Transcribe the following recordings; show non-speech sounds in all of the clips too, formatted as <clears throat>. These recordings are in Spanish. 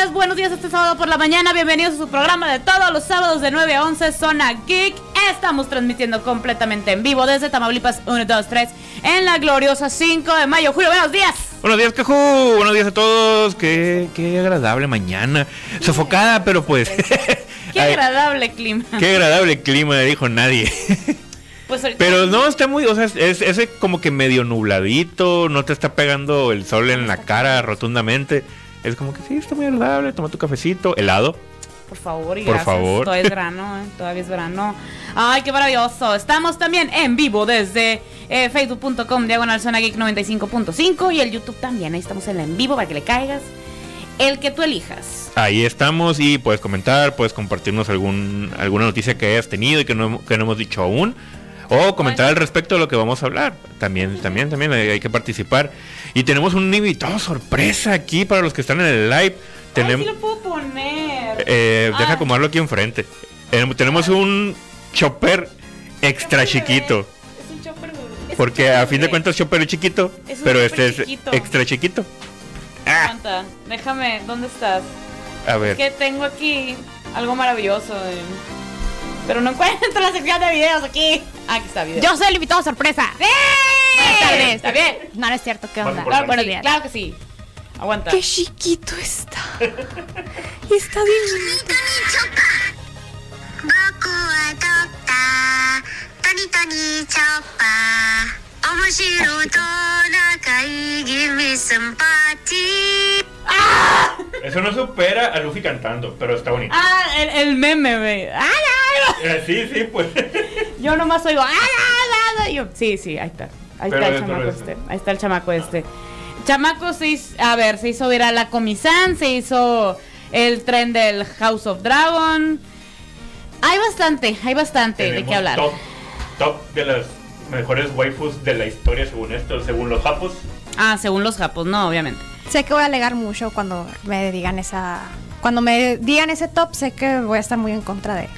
Buenos días, buenos días este sábado por la mañana. Bienvenidos a su programa de todos los sábados de 9 a 11, Zona Geek. Estamos transmitiendo completamente en vivo desde Tamaulipas 1, 2, 3 en la gloriosa 5 de mayo. Julio, buenos días. Buenos días, Caju. Buenos días a todos. Qué, qué agradable mañana. Sofocada, pero pues. <laughs> Qué agradable clima. Qué agradable clima, dijo nadie. Pues Pero no, está muy, o sea, es ese como que medio nubladito, no te está pegando el sol en la cara rotundamente. Es como que sí, está muy agradable, toma tu cafecito, helado. Por favor y Por gracias. favor. Todavía es verano, ¿eh? todavía es verano. Ay, qué maravilloso. Estamos también en vivo desde eh, facebook.com diagonal zona geek 95.5 y el YouTube también. Ahí estamos en la en vivo para que le caigas. El que tú elijas. Ahí estamos y puedes comentar, puedes compartirnos algún, alguna noticia que hayas tenido y que no, que no hemos dicho aún. O comentar al respecto de lo que vamos a hablar. También, también, también hay, hay que participar. Y tenemos un invitado sorpresa aquí para los que están en el live. Tenemos, sí lo puedo poner. eh, deja Ah. acomodarlo aquí enfrente. Eh, tenemos un chopper extra chiquito. Es un chopper bebé. Porque chopper a fin de cuentas chopper es chiquito. Es un pero este es extra chiquito. Ah, déjame, ¿dónde estás? a ver. Que tengo aquí algo maravilloso. eh. Pero no encuentro la sección de videos aquí. Ah, aquí está video. Yo soy el invitado sorpresa. ¡Sí! Buenas tardes. ¿Está bien? No, no es cierto. ¿Qué onda? Claro, Buenos. Claro que sí. Aguanta. Qué chiquito está. está bien chiquito. Boku wa Tony Tony Ah. Eso no supera a Luffy cantando, pero está bonito. Ah, el, meme, güey. Ah, ah, eh, sí, sí, pues. Yo nomás oigo. Yo, sí, sí, ahí está. Ahí pero está el chamaco este. Ahí está el chamaco este. Chamaco se hizo, a ver, se hizo viral la Comisán, se hizo el tren del House of Dragon. Hay bastante, hay bastante de qué hablar. Top, top de las mejores waifus de la historia, según esto, según los japos. Ah, según los japos, no, obviamente. Sé que voy a alegar mucho cuando me digan esa. Cuando me digan ese top, sé que voy a estar muy en contra de.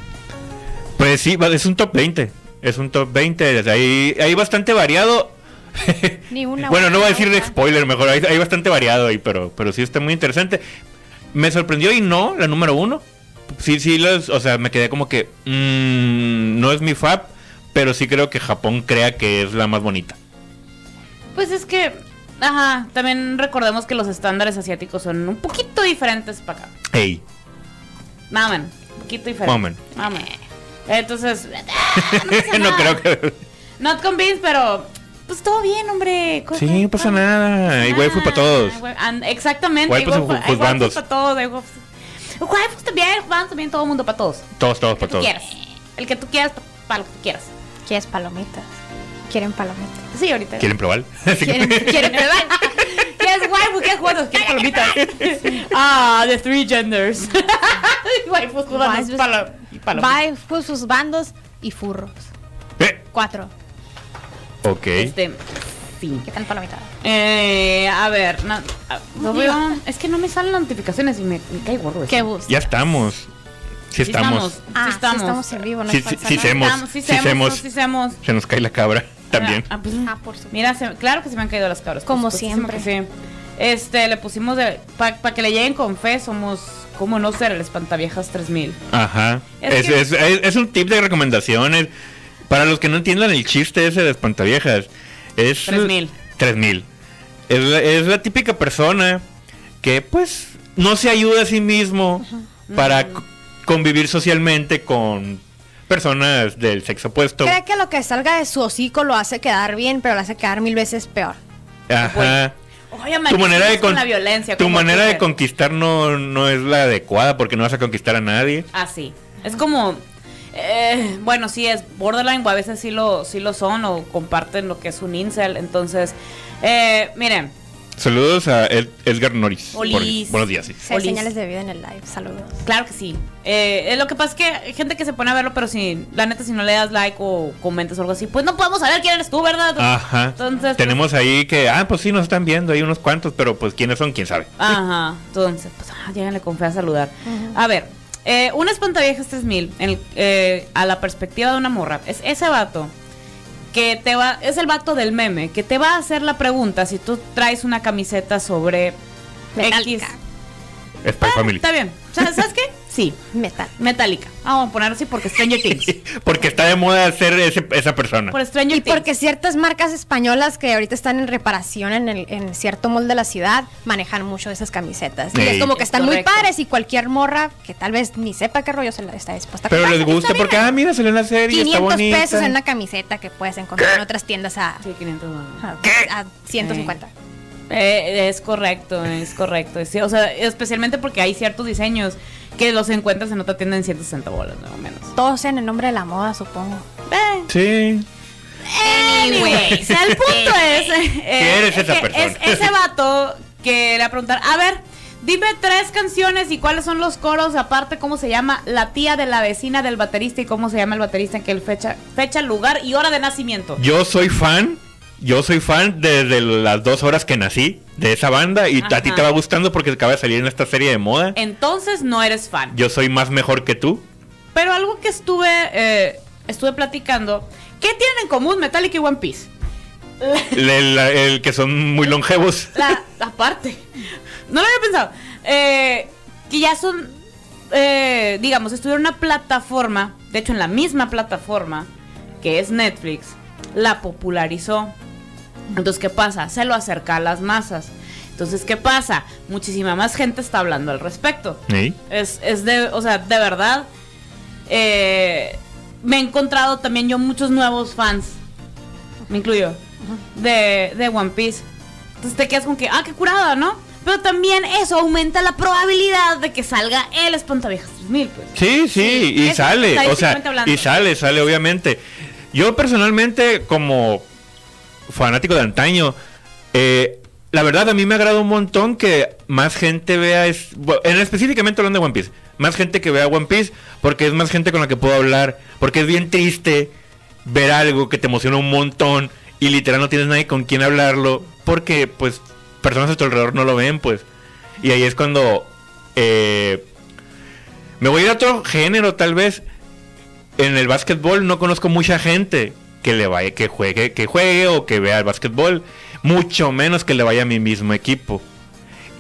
Pues sí, es un top 20. Es un top 20. desde Ahí hay bastante variado. Ni una <laughs> bueno, no voy a decir de spoiler, mejor. Hay, hay bastante variado ahí, pero, pero sí está muy interesante. Me sorprendió y no, la número uno. Sí, sí, los, o sea, me quedé como que. mm, no es mi fab, pero sí creo que Japón crea que es la más bonita. Pues es que, ajá, también recordemos que los estándares asiáticos son un poquito diferentes para acá. Ey, Mamen, un poquito diferente. Mamen. Mamen. Entonces, <laughs> <laughs> no nada. creo que. not convinced, pero pues todo bien, hombre. Sí, no pasa nada. Hay waifu para todos. Ah, and- exactamente. Hay para todos. Hay waifus, waifus también, waifus también, todo el mundo para todos. Todos, todos, El que para tú todos. quieras. El que tú quieras, para lo que tú quieras. ¿Quieres palomitas? ¿Quieren palomitas? Sí, ahorita. ¿Quieren probar? <laughs> ¿Quieren, ¿quieren probar? ¿Quieres waifu? ¿Quieres juegos? ¿Quieres palomitas? <laughs> ah, the three genders. <laughs> waifus, Waifus. palo, y palomitas. Bye, pues, sus bandos y furros. Eh, Cuatro. ok. Este, sí. ¿Qué tal palomitas? Eh, a ver, no, a- no Digo- veo- es que no me salen notificaciones y me, me cae. ¿Qué bus? Ya estamos. Sí estamos. Ah, sí estamos. sí estamos en vivo, no Sí, es sí, semos. Sí sí semos, semos. sí semos. Se nos cae la cabra también. Ah, pues, Ah, por supuesto. mira, se- claro que se me han caído las cabras. Como siempre. sí. Este, le pusimos de. Para que le lleguen con fe, somos. ¿Cómo no ser el espantaviejas 3000? Ajá. Es Es, que- es- es- es un tip de recomendaciones. Para los que no entiendan el chiste ese de espantaviejas. Es 3000. 3000. Es, la- es la típica persona que pues no se ayuda a sí mismo para c- convivir socialmente con personas del sexo opuesto. Cree que lo que salga de su hocico lo hace quedar bien, pero lo hace quedar mil veces peor. Ajá. Oye, Tu manera de con la violencia. tu manera de conquistar no, no es la adecuada porque no vas a conquistar a nadie. Ah, sí. Es como. eh, bueno, sí es borderline, o a veces sí lo, sí lo son, o comparten lo que es un incel. Entonces, eh, miren, Saludos a Ed- Edgar Norris. Olis. Por- buenos días, sí. Hay señales de vida en el live. Saludos. claro que sí. Eh, eh, lo que pasa es que hay gente que se pone a verlo, pero si, la neta, si no le das like o comentas o algo así, pues no podemos saber quién eres tú, ¿verdad? Ajá. Entonces, pues, Tenemos ahí que, ah, pues sí, nos están viendo ahí unos cuantos, pero pues quiénes son, quién sabe. Ajá. Entonces, pues, ah, lléganle con fe a saludar. A ver, eh, un espantaviejas 3000, en el- eh, a la perspectiva de una morra, es ese vato que te va, es el vato del meme, que te va a hacer la pregunta si tú traes una camiseta sobre Metallica. X. Spy Family. Está bien. ¿Sabes qué? Sí, Metal. Metallica. Vamos a poner así porque Stranger Things. <laughs> Porque está de moda ser ese- esa persona. Por Stranger Y Things. porque ciertas marcas españolas que ahorita están en reparación en, el, en cierto mall de la ciudad manejan mucho esas camisetas. Y es como que Es están correcto. muy padres y cualquier morra que tal vez ni sepa qué rollo se la está dispuesta a Pero les gusta porque, ah, mira, salió en la serie, está 500 bonita. pesos en una camiseta que puedes encontrar en otras tiendas a, Sí, 500 dólares. a, a 150. Eh, es correcto, es correcto. Sí, o sea, especialmente porque hay ciertos diseños que los encuentras en otra tienda en 160 bolas, más o menos. Todos en el nombre de la moda, supongo. Eh, Sí. Anyways, el punto es. eh, eres esa persona? Es ese vato que le va a preguntar, a ver, dime tres canciones y cuáles son los coros, aparte cómo se llama la tía de la vecina del baterista y cómo se llama el baterista en que fecha, fecha, lugar y hora de nacimiento. Yo soy fan. Yo soy fan desde las dos horas que nací de esa banda y a ti te va gustando porque acaba de salir en esta serie de moda. Entonces no eres fan. Yo soy más mejor que tú. Pero algo que estuve eh, estuve platicando, ¿qué tienen en común Metallica y One Piece? El, que son muy longevos. La, la parte. No lo había pensado. Eh, que ya son, eh, digamos, estuvieron en una plataforma, de hecho en la misma plataforma que es Netflix, la popularizó. Entonces, ¿qué pasa? Se lo acerca a las masas. Entonces, ¿qué pasa? Muchísima más gente está hablando al respecto. ¿Sí? Es, es de, o sea, de verdad. eh, me he encontrado también yo muchos nuevos fans. Me incluyo. De, de One Piece. Entonces te quedas con que, ah, qué curada, ¿no? Pero también eso aumenta la probabilidad de que salga el Espantaviejas 3000, pues. Sí, sí, y sale, o sea, hablando. y sale, sale obviamente. Yo personalmente, como fanático de antaño, eh, la verdad a mí me agrada un montón que más gente vea, es, bueno, en específicamente hablando de One Piece, más gente que vea One Piece, porque es más gente con la que puedo hablar, porque es bien triste ver algo que te emociona un montón y literal no tienes nadie con quien hablarlo, porque pues personas a tu alrededor no lo ven, pues. Y ahí es cuando... eh, me voy a ir a otro género, tal vez. En el básquetbol no conozco mucha gente que le vaya, que juegue, que juegue o que vea el básquetbol. Mucho menos que le vaya a mi mismo equipo.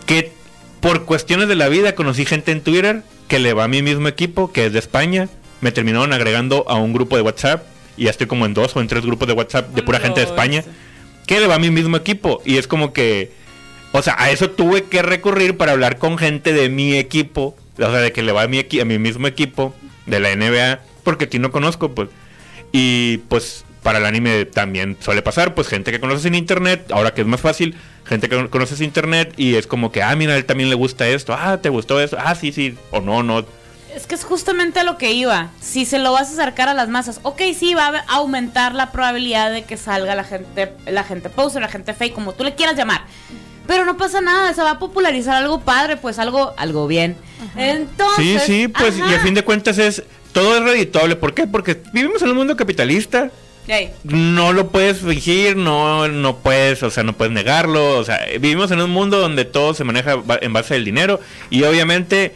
Que por cuestiones de la vida conocí gente en Twitter que le va a mi mismo equipo, que es de España. Me terminaron agregando a un grupo de WhatsApp. Y ya estoy como en dos o en tres grupos de WhatsApp de pura gente de España. Que le va a mi mismo equipo. Y es como que. O sea, a eso tuve que recurrir para hablar con gente de mi equipo. O sea, de que le va a mi, a mi mismo equipo de la NBA. Porque aquí no conozco, pues. Y pues para el anime también suele pasar, pues gente que conoces en internet, ahora que es más fácil, gente que conoces en internet y es como que, ah, mira, a él también le gusta esto, ah, te gustó eso, ah, sí, sí, o no, no. Es que es justamente a lo que iba. Si se lo vas a acercar a las masas, ok, sí, va a aumentar la probabilidad de que salga la gente, la gente poser, la gente fake, como tú le quieras llamar. Pero no pasa nada, se va a popularizar algo padre, pues algo, algo bien. Sí, Entonces. sí, pues, y a fin de cuentas es, todo es reditable, ¿por qué? Porque vivimos en un mundo capitalista, No lo puedes fingir, no, no puedes, o sea, no puedes negarlo, o sea, vivimos en un mundo donde todo se maneja en base al dinero y obviamente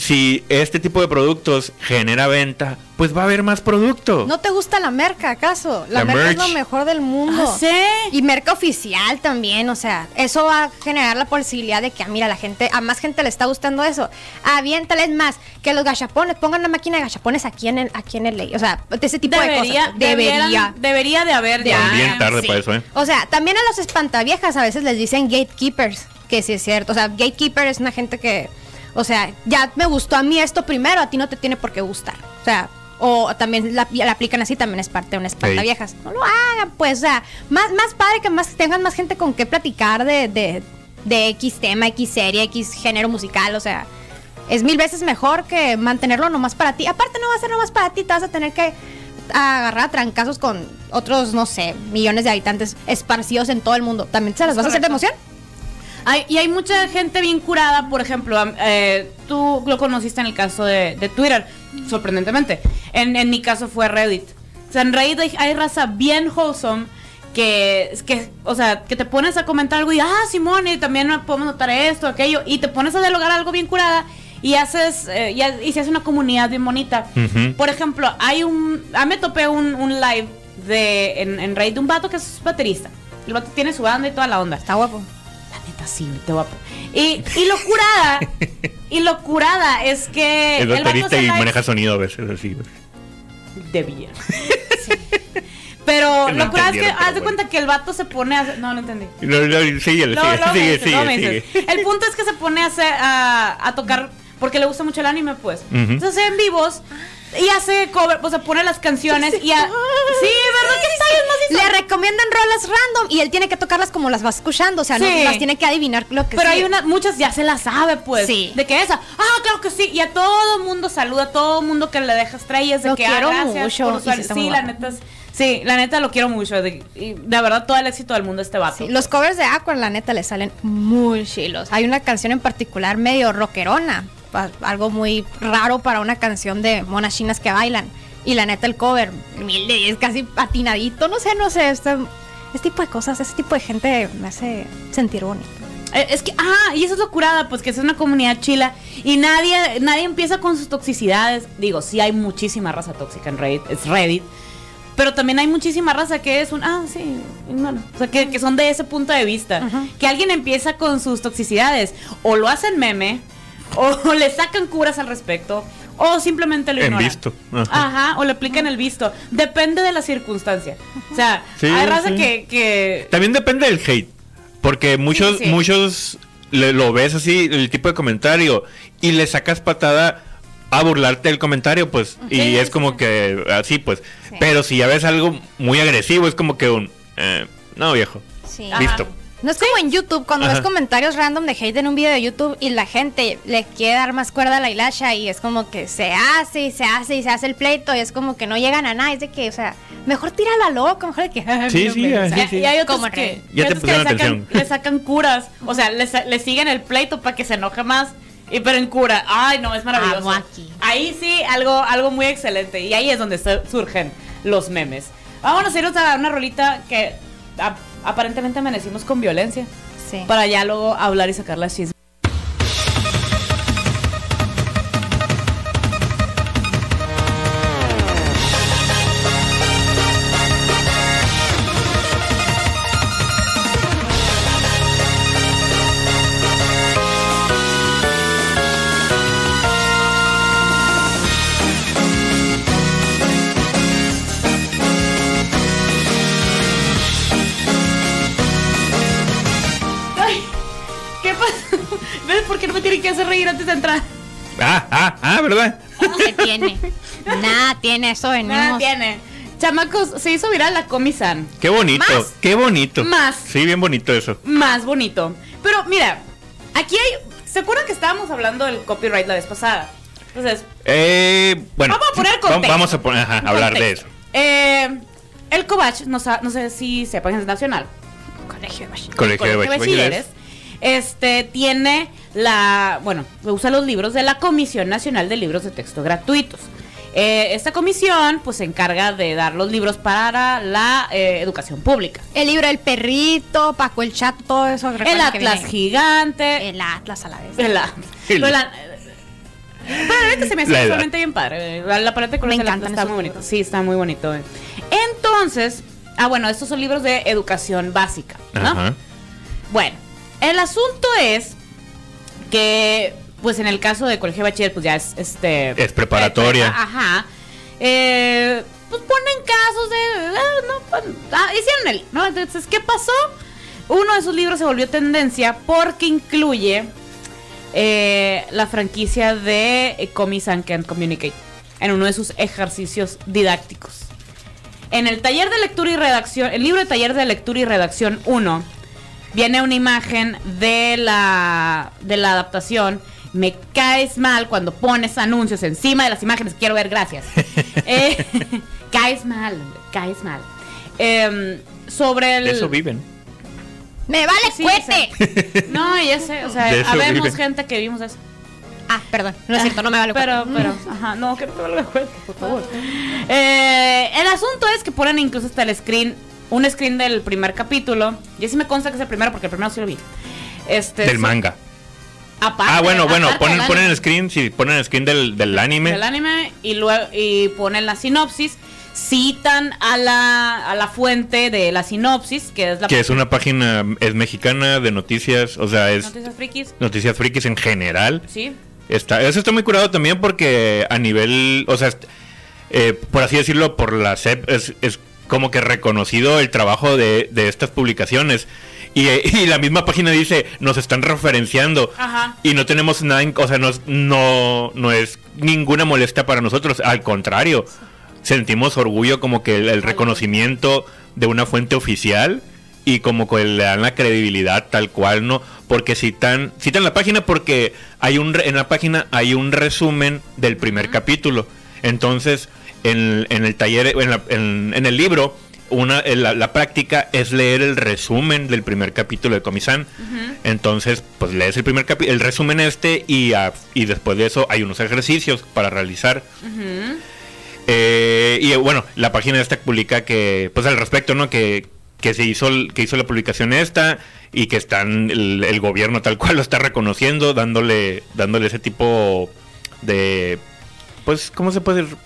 si este tipo de productos genera venta, pues va a haber más producto. ¿No te gusta la merca, acaso? La, La merca es lo mejor del mundo. Ah, ¿sí? Y merca oficial también, o sea, eso va a generar la posibilidad de que, ah, mira, la gente, a más gente le está gustando eso. Aviéntales más, que los gachapones, pongan la máquina de gachapones aquí en el, aquí en el ley. O sea, de ese tipo de debería, cosas. Debería. debería, debería de haber ya. Bien tarde sí. para eso, ¿eh? O sea, también a los espantaviejas a veces les dicen gatekeepers, que sí es cierto. O sea, gatekeeper es una gente que, o sea, ya me gustó a mí esto primero, a ti no te tiene por qué gustar. O sea, o también la, la aplican así, también es parte de un espantaviejas. No lo hagan, pues, o sea, más, más padre que más tengan más gente con qué platicar de, de, de X tema, X serie, X género musical, o sea. Es mil veces mejor que mantenerlo nomás para ti. Aparte no va a ser nomás para ti, te vas a tener que agarrar a trancazos con otros, no sé, millones de habitantes esparcidos en todo el mundo. ¿También se las vas a hacer de emoción? Hay- y hay mucha gente bien curada, por ejemplo, eh, tú lo conociste en el caso de, de Twitter, sorprendentemente. En, en mi caso fue Reddit. O sea, en Reddit hay, hay raza bien wholesome que, que, o sea, que te pones a comentar algo y, ah, Simón, y también podemos notar esto, aquello, y te pones a dialogar algo bien curada y haces, eh, y, ha- y se hace una comunidad bien bonita. Ujú. Por ejemplo, hay un, a mí me topé un, un live de en, en Reddit de un vato que es baterista. El vato tiene su banda y toda la onda. Está guapo. Sí, te guapo. Y, y lo curada, y lo curada es que Es el baterista y maneja sonido a veces así. güey. Debía. Sí. Pero <laughs> No lo curada es que haz de bueno. cuenta que el vato se pone a hacer- No, no entendí. No, no, sigue, no sigue, sigue. El punto es que se pone a, hacer, a, a tocar porque le gusta mucho el anime, pues. Ujú. Entonces hace en vivos y hace cover, o sea, pone las canciones y a... Sí, ¿verdad que bien macizo? Le recomiendan rolas random y él tiene que tocarlas como las va escuchando. O sea, no Sí. las tiene que adivinar lo que Pero hay sigue. una, muchas ya se las sabe, pues. Sí. De que esa, ah, claro que sí. Y a todo mundo saluda, a todo mundo que le deja estrellas, de Lo que ah, quiero gracias mucho, por su- sí Sí, la neta es- Sí, la neta lo quiero mucho. De, y de verdad, todo el éxito del mundo este vato. Sí, los covers de Aqua, la neta, le salen muy chilos. Hay una canción en particular medio rockerona, algo muy raro para una canción de monas chinas que bailan. Y la neta, el cover, humilde, es casi patinadito, no sé, no sé. Este, este tipo de cosas, ese tipo de gente me hace sentir bonito. Eh, Es que, ah, y eso es lo curada, pues que es una comunidad chila y nadie, nadie empieza con sus toxicidades. Digo, sí hay muchísima raza tóxica en Reddit, es Reddit, pero también hay muchísima raza que es un, ah, sí, ignoro. O sea, que, que son de ese punto de vista. Que alguien empieza con sus toxicidades, o lo hacen meme, o <laughs> le sacan curas al respecto, o simplemente lo En ignoran. visto. Ajá. Ajá, o le aplican el visto. Depende de la circunstancia. O sea, Sí, hay raza sí. que, que También depende del hate. Porque muchos, sí. muchos le- lo ves así, el tipo de comentario, y le sacas patada a burlarte del comentario, pues. y Sí, es como sí. que así, pues. Sí. Pero si ya ves algo muy agresivo, es como que un. eh, no, viejo. Sí. Ajá. No es como en YouTube, cuando Ajá. ves comentarios random de hate en un video de YouTube y la gente le quiere dar más cuerda a la hilacha y es como que se hace y se hace y se hace el pleito y es como que no llegan a nada. Es de que, o sea, mejor tíralo a loco, mejor de que. <laughs> Sí, no sí, Y- sí. Y hay otros que, Ya te otros que le, sacan, atención. le sacan curas. O sea, le, sa- le siguen el pleito para que se enoje más. Y pero en cura. Ay, no, es maravilloso. Aquí. Ahí sí, algo, algo muy excelente. Y ahí es donde surgen los memes. Vámonos a irnos a una rolita que ap- aparentemente amanecimos con violencia. Sí. Para ya luego hablar y sacar las chismes. ¿Verdad? ¿Qué tiene? Nada tiene, eso venimos. Nada tiene. Chamacos, se hizo viral la Comisan. Qué bonito, Más. qué bonito. Más. Sí, bien bonito eso. Más bonito. Pero mira, aquí hay. ¿Se acuerdan que estábamos hablando del copyright la vez pasada? Entonces, Eh, bueno, Vamos a poner contexto. vamos a poner, ajá, hablar de eso. Eh, el Covach, no, sé si sepan, es nacional. Colegio de bachiller. Colegio de Colegio de Bachilleres. Este tiene la, bueno, usa los libros de la Comisión Nacional de Libros de Texto Gratuitos. Eh, esta comisión pues se encarga de dar los libros para la eh, educación pública. El libro del perrito, Paco el chato, todo eso. El Atlas gigante. El Atlas a la vez. El Atlas. El- la- se me hace visualmente bien padre. La, la parte de colores Me del Atlas encantan está muy bonito. libros. Sí, está muy bonito. eh. Entonces, ah, bueno, estos son libros de educación básica, ¿no? Ajá. Bueno, el asunto es que, pues en el caso de colegio de bachiller, pues ya es este. Es preparatoria. Ajá. Eh, pues ponen casos de. ah, no, pues, ah, hicieron el. ¿No? Entonces, ¿qué pasó? Uno de esos libros se volvió tendencia porque incluye eh, la franquicia de Comics and Can Communicate en uno de sus ejercicios didácticos. En el taller de lectura y redacción, el libro de taller de lectura y redacción 1, viene una imagen de la, de la adaptación. Me caes mal cuando pones anuncios encima de las imágenes. Quiero ver, gracias. <laughs> Eh, <laughs> caes mal, caes mal. Em, sobre el. De eso viven. ¡Me vale Sí, cuete! <laughs> No, ya sé, o sea, habemos viven. gente que vimos eso. Ah, perdón, no es cierto, no me vale cuete. Pero, pero, ajá, no, que no te valga cuenta, por favor. Eh, el asunto es que ponen incluso hasta el screen, un screen del primer capítulo. Y así me consta que es el primero, porque el primero sí lo vi. Este, Del sí, manga. aparte- Ah, bueno, bueno, ponen, ponen el screen, sí, ponen el screen del, del anime. Del anime y luego y ponen la sinopsis. citan a la, a la fuente de la sinopsis, que es la Que es una página, es mexicana de noticias, o sea, es Noticias Frikis. noticias frikis en general. Sí. Está, eso está muy curado también porque a nivel, o sea, eh, por así decirlo, por la SEP es, es como que reconocido el trabajo de, de estas publicaciones. Y, <laughs> y la misma página dice, nos están referenciando. Ajá. Y no tenemos nada, en- o sea, no es, no, no es ninguna molestia para nosotros. Al contrario, sentimos orgullo como que el, el reconocimiento de una fuente oficial y como que le dan la credibilidad tal cual, ¿no? Porque citan, citan la página porque hay un, en la página hay un resumen del primer capítulo. Entonces, en, en el taller, en, la- en- en el libro, una, en la, la práctica es leer el resumen del primer capítulo de Comisan. Entonces, pues lees el primer capítulo, el resumen este y, y después de eso hay unos ejercicios para realizar. Eh, y eh, bueno, la página esta publica que, pues al respecto, ¿no? Que, que se hizo, que hizo la publicación esta y que están, el, el gobierno tal cual lo está reconociendo, dándole, dándole ese tipo de, pues, ¿cómo se puede decir?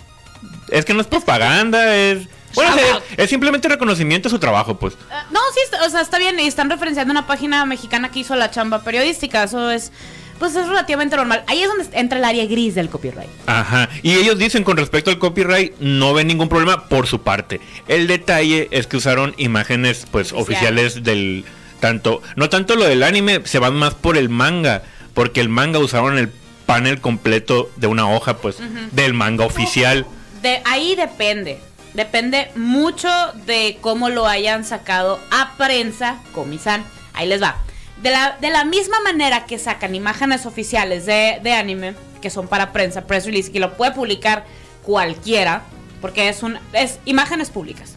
Es que no es propaganda, es... Bueno, es, simplemente reconocimiento a su trabajo, pues. Ah, No, sí, o sea, está bien. Y están referenciando una página mexicana que hizo la chamba periodística. Eso es, pues es relativamente normal. Ahí es donde entra el área gris del copyright. Ajá. Y ellos dicen con respecto al copyright, no ven ningún problema por su parte. El detalle es que usaron imágenes, pues, Oficiales. oficiales del tanto, no tanto lo del anime, se van más por el manga, porque el manga usaron el panel completo de una hoja, pues, del manga oficial. De ahí depende. Depende mucho de cómo lo hayan sacado a prensa, comisan. Ahí les va. De la, misma manera que sacan imágenes oficiales de, anime, que son para prensa, press release, que lo puede publicar cualquiera, porque es un es imágenes públicas.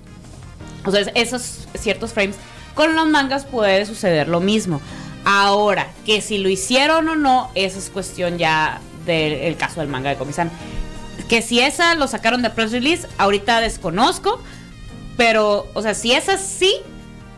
O sea, es- esos ciertos frames. Con los mangas puede suceder lo mismo. Ahora, que si lo hicieron o no, esa es cuestión ya del caso del manga de Comisan. Que si esa lo sacaron de press release, ahorita desconozco. Pero, o sea, si es así,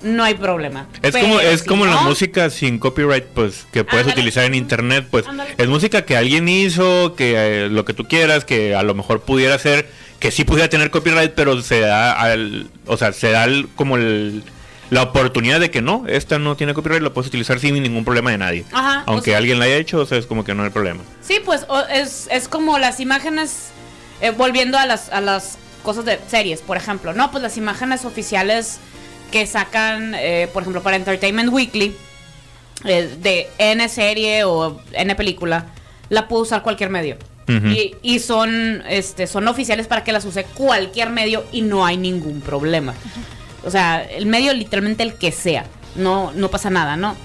no hay problema. Es Pero como, es si como la música sin copyright, pues, que puedes Ándale. utilizar en internet, pues, Ándale. es música que alguien hizo, que eh, lo que tú quieras, que a lo mejor pudiera ser, que sí pudiera tener copyright, pero se da al, o sea, se da como el- la oportunidad de que no, esta no tiene copyright, lo puedes utilizar sin ningún problema de nadie. Ajá, o Aunque sea- alguien la haya hecho, o sea, es como que no hay problema. Sí, pues o- es, es como las imágenes, eh, volviendo a las, a las cosas de series, por ejemplo, ¿no? Pues las imágenes oficiales que sacan, eh, por ejemplo, para Entertainment Weekly, eh, de N serie o N película, la puede usar cualquier medio. Y, y son, este, son oficiales para que las use cualquier medio y no hay ningún problema. O sea, el medio literalmente el que sea. No, no pasa nada, ¿no?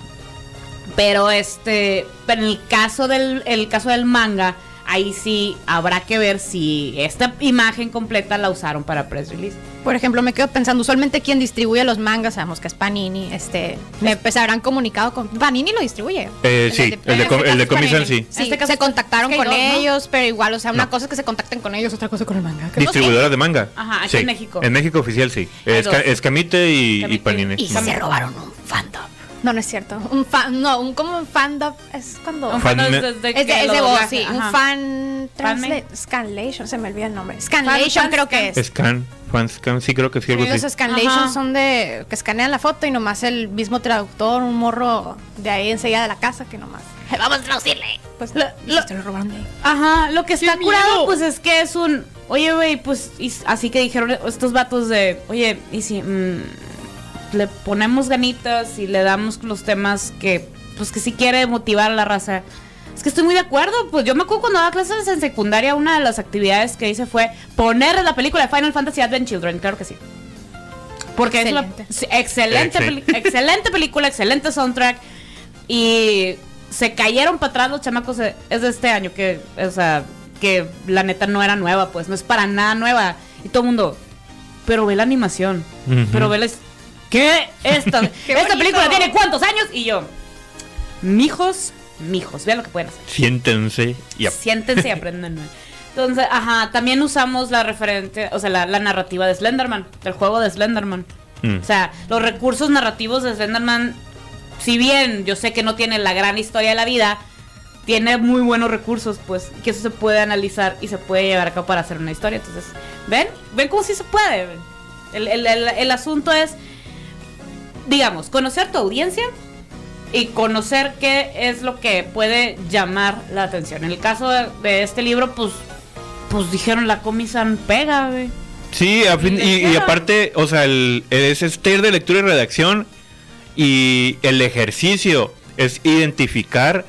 Pero este, pero en el caso del el caso del manga, ahí sí habrá que ver si esta imagen completa la usaron para press release. Por ejemplo, me quedo pensando, usualmente quien distribuye los mangas, sabemos que es Panini, este, me pues, habrán comunicado con Panini lo distribuye. Eh, sí, el de, com- este el de Comisan sí. Sí, Este caso se contactaron es que con ellos, pero igual, o sea, una No. cosa es que se contacten con ellos, otra cosa con el manga. Que no sé. Distribuidora de manga. Ajá, aquí Sí. en México. En México oficial, sí. Es, dos. Ca- es Camite y, y. Panini. Y se robaron un fandom. No, no es cierto. Un fan, no, un como un fandom es cuando Un Fan- fan me- es de, es de, que es de voz, sí, un fan translate, Scanlation, se me olvida el nombre. Scanlation fan creo que es. Scan, Fanscan, sí creo que sí, algo Sí, los así. Scanlation Ajá. son de que escanean la foto y nomás el mismo traductor, un morro de ahí enseguida de la casa que nomás. Vamos a traducirle. Pues Lo- y lo- se lo robaron de ahí. Ajá, lo que está ¡Qué curado, pues es que es un. Oye, güey, pues. y así que dijeron estos vatos de. Oye, y si. mm, le ponemos ganitas y le damos los temas que. Pues que si quiere motivar a la raza. Es que estoy muy de acuerdo. Pues yo me acuerdo cuando daba clases en secundaria, una de las actividades que hice fue poner la película de Final Fantasy Advent Children. Claro que sí. Porque Excelente. es una sí, excelente, Excel. peli- excelente película, excelente soundtrack. Y se cayeron para atrás los chamacos. eh, Es de este año que, o sea, que la neta no era nueva, pues no es para nada nueva. Y todo el mundo, pero ve la animación, pero ve la. ¿Qué? Esta, <laughs> ¡Qué esta bonito! película tiene cuántos años? Y yo, mijos, mijos, vean lo que pueden hacer. Siéntense y Siéntense y <laughs> aprendan. Entonces, ajá, también usamos la referente, o sea, la, la narrativa de Slenderman, del juego de Slenderman. Mm. O sea, los recursos narrativos de Slenderman, si bien yo sé que no tiene la gran historia de la vida, tiene muy buenos recursos, pues, que eso se puede analizar y se puede llevar a cabo para hacer una historia. Entonces, ¿Ven? ¿Ven cómo sí se puede? El, el- el- el asunto es, digamos, conocer tu audiencia y conocer qué es lo que puede llamar la atención. En el caso de, de este libro, pues, pues dijeron la comisan pega, güey. Sí, a fin- y, aparte, o sea, el, es este de lectura y redacción y el ejercicio es identificar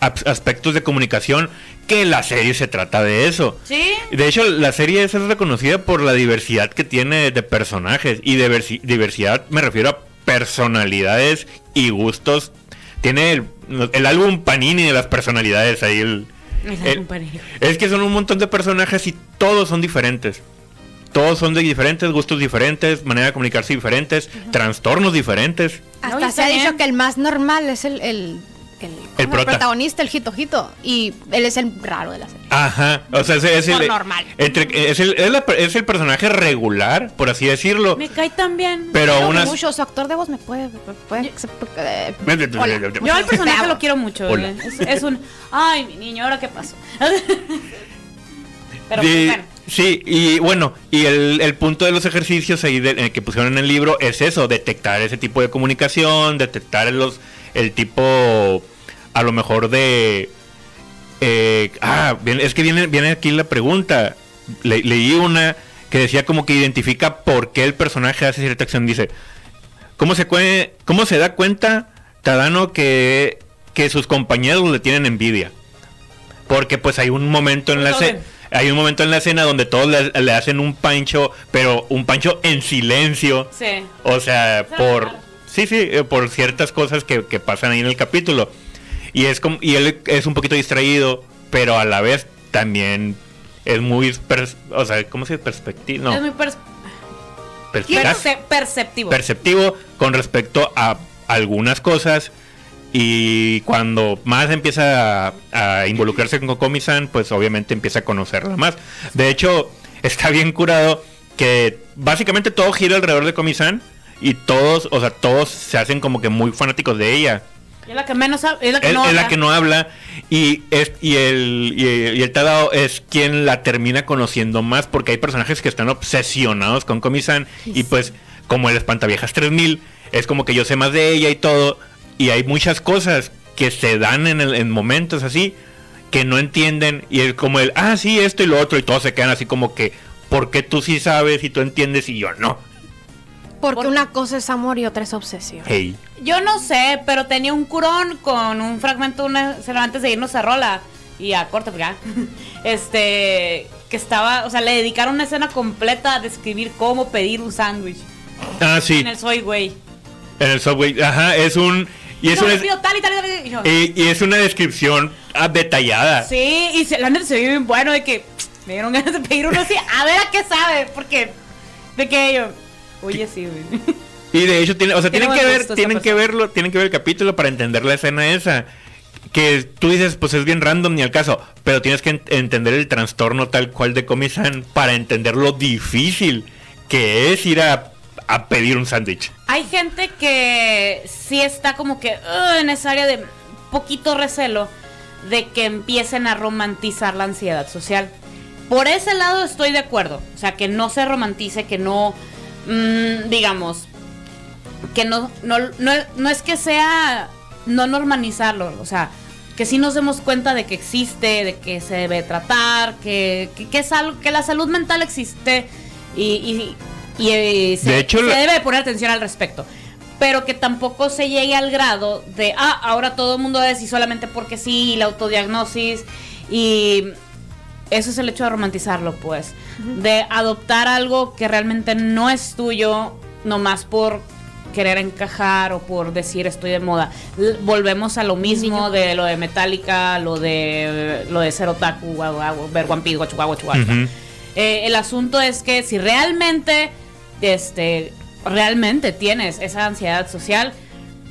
as- aspectos de comunicación que la serie se trata de eso. Sí. De hecho, la serie es reconocida por la diversidad que tiene de personajes. Y diversi- diversidad me refiero a personalidades y gustos. Tiene el, el álbum Panini de las personalidades ahí. El, El el- álbum Panini. es que son un montón de personajes y todos son diferentes. Todos son de diferentes gustos diferentes, manera de comunicarse diferentes, trastornos diferentes. Hasta se ha dicho que el más normal es el, el, el, El protagonista, el Jito Jito. Y él es el raro de la serie. Ajá, o sea, es, es el, normal. entre- es, el, es la- es el personaje regular, por así decirlo. Me cae tan bien. Pero Quiero unas... mucho, su actor de voz me puede. me puede eh, hola. Yo al personaje lo quiero mucho. Hola. güey. Es, es un. Ay, mi niño, ¿ahora qué pasó? <laughs> Pero De- bueno. Sí, y bueno, y el, el punto de los ejercicios ahí de- eh, que pusieron en el libro es eso, detectar ese tipo de comunicación, detectar los, el tipo, a lo mejor de... eh, ah, es que viene, viene aquí la pregunta. Le- leí una que decía como que identifica por qué el personaje hace cierta acción. Dice, ¿cómo se, cue- cómo se da cuenta Tadano que, que sus compañeros le tienen envidia? Porque pues hay un momento en la escena, hay un momento en la escena donde todos le, le hacen un pancho, pero un pancho en silencio. Sí. O sea, por sí, sí, eh, por ciertas cosas que, que pasan ahí en el capítulo. Y es como y él es un poquito distraído, pero a la vez también es muy o sea, ¿cómo se dice? perspectiva? No, Es muy pers- perspicaz, perce- perceptivo. perceptivo con respecto a algunas cosas y cuando más empieza a, a involucrarse con Kokomi-san, pues obviamente empieza a conocerla más. De hecho, está bien curado que básicamente todo gira alrededor de Komi-san y todos, o sea, todos se hacen como que muy fanáticos de ella. Es la que menos es la que Es, no es la habla. que no habla y, es, y, el, y, el- y el Tadao es quien la termina conociendo más porque hay personajes que están obsesionados con Komi-san y pues como el Espantaviejas 3000 es como que yo sé más de ella y todo y hay muchas cosas que se dan en, el- en momentos así que no entienden y es como el, ah, sí, esto y lo otro y todos se quedan así como que, ¿por qué tú sí sabes y tú entiendes y yo no? Porque Por- una cosa es amor y otra es obsesión. Hey. Yo no sé, pero tenía un curón con un fragmento una, antes de irnos a Rola y a corte, porque, ah, <laughs> este, que estaba, o sea, le dedicaron una escena completa a describir cómo pedir un sándwich Ah, sí, en el Soy Güey. en el subway, ajá, es un... Y es No, una, tal y tal y tal. y yo, y, y es una descripción ah, detallada. Sí, y se, la neta se ve bien bueno de que me dieron ganas de pedir uno así, a ver a qué sabe, porque de que yo, oye sí, güey. Y de hecho, tiene, o sea, Tiene tienen que ver, tienen que verlo, tienen que ver el capítulo para entender la escena esa. Que tú dices, pues es bien random ni al caso, pero tienes que en- entender el trastorno tal cual de Komi-san para entender lo difícil que es ir a, a pedir un sándwich. Hay gente que sí está como que en esa área de poquito recelo de que empiecen a romantizar la ansiedad social. Por ese lado estoy de acuerdo. O sea, que no se romantice, que no, mm, digamos, que no, no, no, no es que sea no normalizarlo. O sea, que sí nos demos cuenta de que existe, de que se debe tratar, que, que, que es algo, que la salud mental existe y, y, y, eh, se, De hecho, se la- debe poner atención al respecto. Pero que tampoco se llegue al grado de, ah, ahora todo el mundo es y solamente porque sí, y la autodiagnosis. Y eso es el hecho de romantizarlo, pues. De adoptar algo que realmente no es tuyo, nomás por querer encajar o por decir estoy de moda. L- volvemos a lo mismo de lo de Metallica, lo de lo de ser otaku, ver One Piece. Eh, el asunto es que si realmente, este, realmente tienes esa ansiedad social,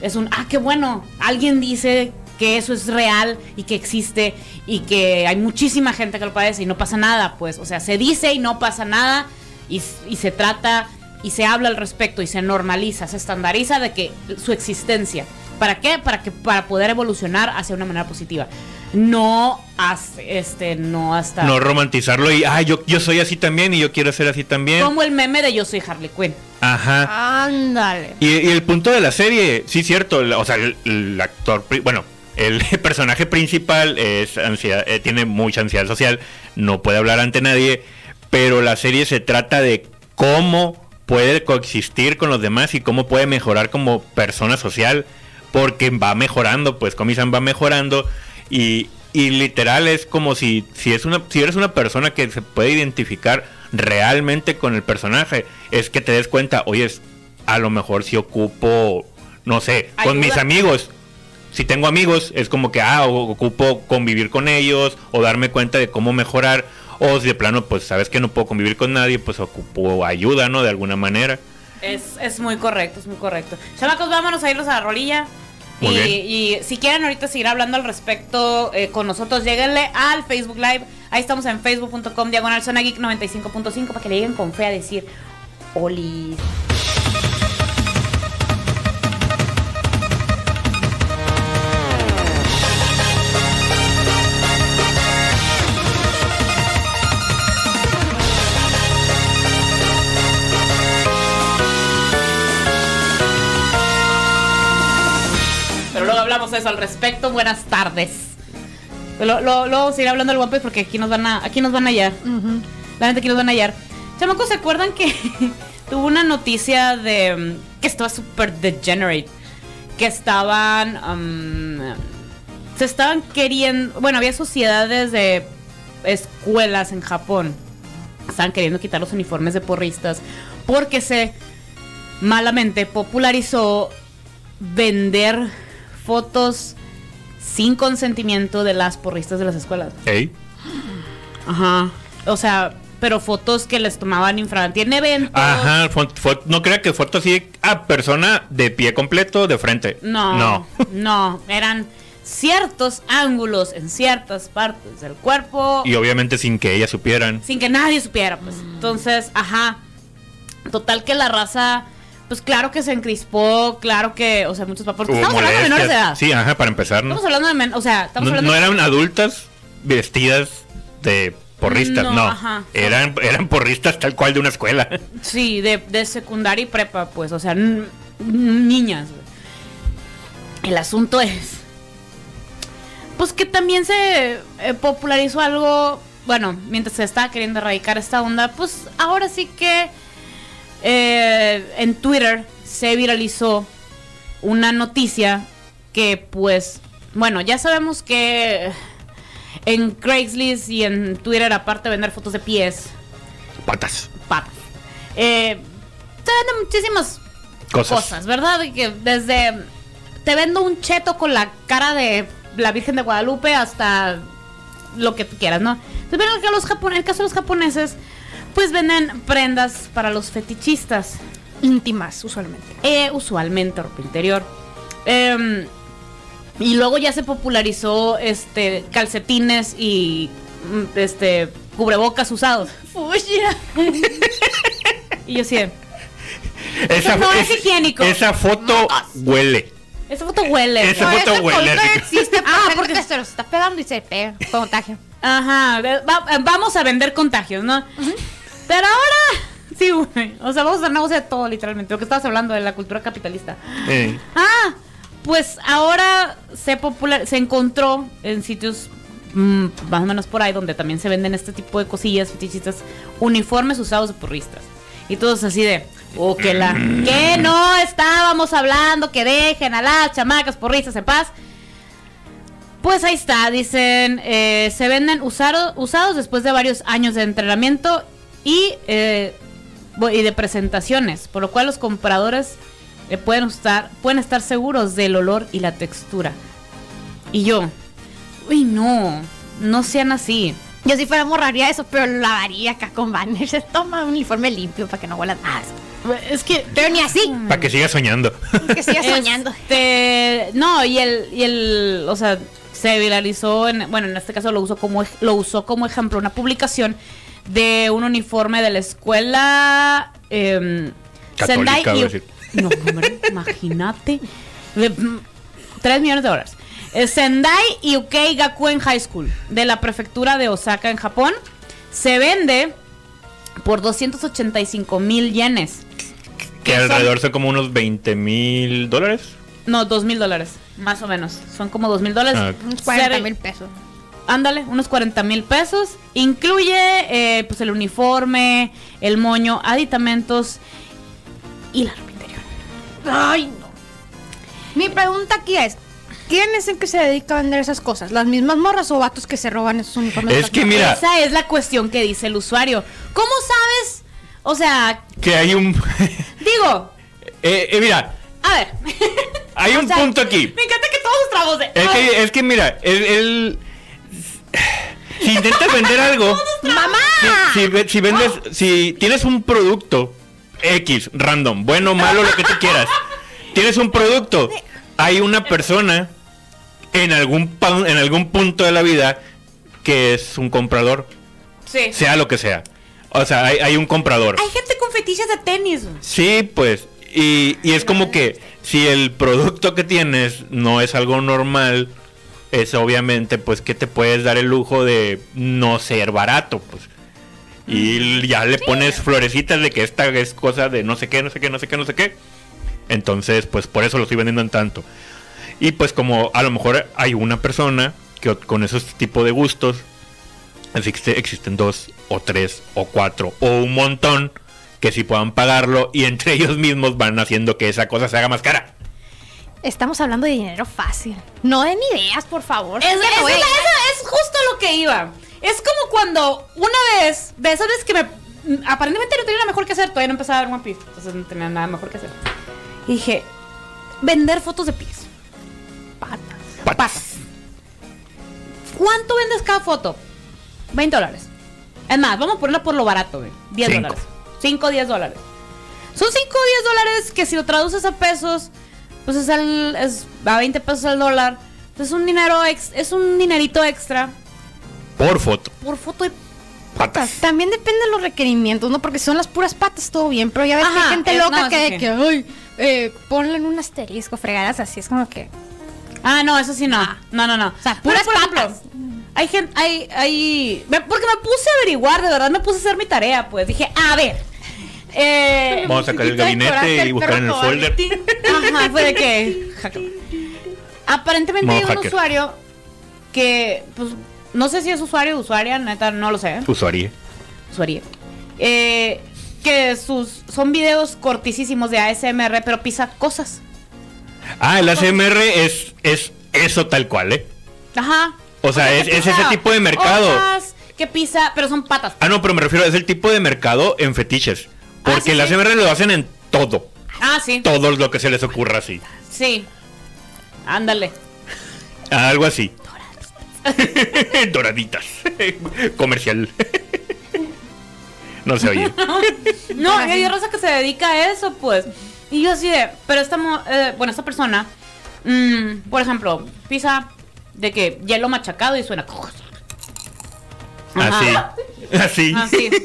es un, ah, qué bueno, alguien dice que eso es real y que existe y que hay muchísima gente que lo padece y no pasa nada, pues, o sea, se dice y no pasa nada y, se trata y se habla al respecto y se normaliza, se estandariza de que su existencia. ¿Para qué? Para que para poder evolucionar hacia una manera positiva. No hasta, este, no hasta No romantizarlo y, ah, yo, yo soy así también y yo quiero ser así también. como el meme de yo soy Harley Quinn. Ajá. Ándale. Y, y el punto de la serie, sí, cierto, o sea, el, el actor, bueno, el <laughs> personaje principal es ansiedad, eh, tiene mucha ansiedad social, no puede hablar ante nadie, pero la serie se trata de cómo puede coexistir con los demás y cómo puede mejorar como persona social, porque va mejorando, pues Comisan va mejorando y, y literal es como si, si, es una, si eres una persona que se puede identificar realmente con el personaje, es que te des cuenta, oye, a lo mejor si ocupo, no sé, con mis amigos. Si tengo amigos, es como que, ah, ocupo convivir con ellos o darme cuenta de cómo mejorar. O si de plano, pues sabes que no puedo convivir con nadie, pues ocupo ayuda, ¿no? De alguna manera. Es, es muy correcto, es muy correcto. Chamacos, vámonos a irnos a la rolilla. Y, Muy bien. y si quieren ahorita seguir hablando al respecto eh, con nosotros, lléguenle al Facebook Live. Ahí estamos en facebook.com diagonal zona geek 95.5 para que le lleguen con fe a decir Oli. Hablamos eso al respecto. Buenas tardes. Luego vamos a seguir hablando del One Piece porque aquí nos van a, aquí nos van a hallar. La gente aquí nos van a hallar. Chamacos, ¿se acuerdan que <laughs> tuvo una noticia de mm, que estaba súper degenerate? Que estaban. um, se estaban queriendo. Bueno, había sociedades de escuelas en Japón. Estaban queriendo quitar los uniformes de porristas. Porque se malamente popularizó vender fotos sin consentimiento de las porristas de las escuelas. ¿Ey? Ajá. O sea, pero fotos que les tomaban infantil en eventos. Ajá, no crea que foto así a persona de pie completo de frente. No, No. no, eran ciertos ángulos en ciertas partes del cuerpo Y obviamente sin que ellas supieran. sin que nadie supiera, pues. Entonces, ajá. Total que la raza, pues claro que se encrispó, claro que, o sea, muchos papás. Hubo Estamos hablando de menores de edad. Sí, ajá, para empezar, ¿no? Estamos hablando de men- o sea, estamos No, hablando no de- eran adultas vestidas de porristas, No, no. ajá. Eran, eran porristas tal cual de una escuela. Sí, de, de secundaria y prepa, pues, o sea, niñas. El asunto es, pues que también se eh, popularizó algo, bueno, mientras se estaba queriendo erradicar esta onda, pues ahora sí que eh, en Twitter se viralizó una noticia que, pues, bueno, ya sabemos que en Craigslist y en Twitter, aparte de vender fotos de pies, Patas. patas. Eh, te venden muchísimas Cosas. cosas. ¿verdad? Que desde te vendo un cheto con la cara de la Virgen de Guadalupe hasta lo que tú quieras, ¿no? Entonces, en el caso de los japoneses, pues venden prendas para los fetichistas. Íntimas, usualmente. Eh, usualmente ropa interior. Em, y luego ya se popularizó este calcetines y mm, este cubrebocas usados. Fushia. <laughs> Y yo sí, Esa, no es higiénico. Esa foto huele. esa foto huele. Esa güey. foto huele. que- existe Ah, porque- se los está pegando y se pega. Contagio. Ajá, va- eh, vamos a vender contagios, ¿no? Pero ahora, <laughs> sí, güey. O sea, vamos a hacer negocio de todo, literalmente. Lo que estabas hablando de la cultura capitalista. Ah, pues ahora se popular, se encontró en sitios mm, más o menos por ahí donde también se venden este tipo de cosillas fetichistas, uniformes usados de porristas. Y todos así de, oh, que la, <clears throat> que no estábamos hablando, que dejen a las chamacas porristas en paz. Pues ahí está, dicen, eh, se venden usado- usados después de varios años de entrenamiento y, eh, y de presentaciones, por lo cual los compradores eh, pueden, estar, pueden estar seguros del olor y la textura. Y yo, uy, no, no sean así. Yo si fuera morraría eso, pero lo lavaría acá con banners. <laughs> Toma un uniforme limpio para que no huela más. Es que, Pero ni así. Para que siga soñando. Que siga soñando. Este, no, y el, y el, o sea, se viralizó, en, bueno, en este caso lo usó como, lo usó como ejemplo una publicación de un uniforme de la escuela em, Católica, Sendai y- decir. no, hombre, <laughs> imagínate. De- mm, 3 millones de dólares. Eh, Sendai Yukei Gakuen High School de la prefectura de Osaka en Japón se vende por 285 mil yenes. Que alrededor son como unos 20 mil dólares. No, 2 mil dólares, más o menos. Son como 2 mil dólares. Ah. Unos 40 Ser- mil pesos. Ándale, unos 40 mil pesos. Incluye eh, pues el uniforme, el moño, aditamentos y la ropa interior. Ay, no. Mi pregunta aquí es: ¿quién es el que se dedica a vender esas cosas? ¿Las mismas morras o vatos que se roban esos uniformes? de Es que mira, Esa es la cuestión que dice el usuario. ¿Cómo sabes? O sea, que hay un... <laughs> digo, eh, eh, mira, a ver. hay <laughs> O un sea, punto aquí. Me encanta que todos trabos de. Es que, es que mira, el, el- si intentas vender algo, ¡Mamá! si, si ve- si vendes, si tienes un producto X, random, bueno, malo, lo que tú quieras, tienes un producto, hay una persona en algún en algún punto de la vida que es un comprador, Sí. sea lo que sea. O sea, hay, hay un comprador. Hay gente con fetiches de tenis. Sí, pues. Y, y es como que si el producto que tienes no es algo normal, es obviamente pues que te puedes dar el lujo de no ser barato, pues. Y ya le pones florecitas de que esta es cosa de no sé qué, no sé qué, no sé qué, no sé qué. Entonces, pues por eso lo estoy vendiendo en tanto. Y pues como a lo mejor hay una persona que con esos tipos de gustos, existe- existen dos o tres o cuatro o un montón que sí puedan pagarlo y entre <laughs> ellos mismos van haciendo que esa cosa se haga más cara. Estamos hablando de dinero fácil. No den ideas, por favor. Es, Ya es- no, es- es justo lo que iba. Es como cuando una vez, de esas veces que me. mm, Aparentemente no tenía nada mejor que hacer, todavía no empezaba a ver One Piece, entonces no tenía nada mejor que hacer. Y dije: vender fotos de pies. Patas. Patas. ¿Cuánto vendes cada foto? 20 dólares. Es más, vamos a ponerla por lo barato, güey. 10 Cinco. dólares. 5 10 dólares. Son 5 o 10 dólares que si lo traduces a pesos, pues es, al- es a 20 pesos al dólar. Entonces es un dinero ex- es un dinerito extra Por foto. por foto de Patas. También depende de los requerimientos, ¿no? Porque son las puras patas, todo bien. Pero ya ves que hay gente es- loca no, que, sí, sí. que, ay, eh, ponle en un asterisco, fregadas así. Es como que. Ah, no, eso sí no. No, no, no. O sea, puras patas. hay gente, hay, hay. Porque me puse a averiguar, de verdad, me puse a hacer mi tarea, pues. Dije, a ver. Eh, Vamos a sacar el gabinete y buscar en el folder. Ajá, fue de que. hacker. <laughs> Aparentemente Modo hay un hacker. usuario que, pues, no sé si es usuario o usuaria, neta, no lo sé. Usuario. Usuaria. Eh, que sus son videos cortisísimos de ASMR, pero pisa cosas. Ah, el ASMR es, es eso tal cual, ¿eh? Ajá. O sea, es- ese tipo de mercado. hojas, que pisa, pero son patas. Ah, no, pero me refiero, es el tipo de mercado en fetiches. Ah, Porque sí, el sí. ASMR lo hacen en todo. Ah, sí. Todo lo que se les ocurra así. Sí. Ándale. Algo así. <laughs> Doraditas. Comercial. no se oye. <laughs> No, hay raza que se dedica a eso, pues. Y yo así de, pero esta, mo- eh, bueno, esta persona, mm, por ejemplo, pisa de que hielo machacado y suena. Así. Así. Así. <laughs>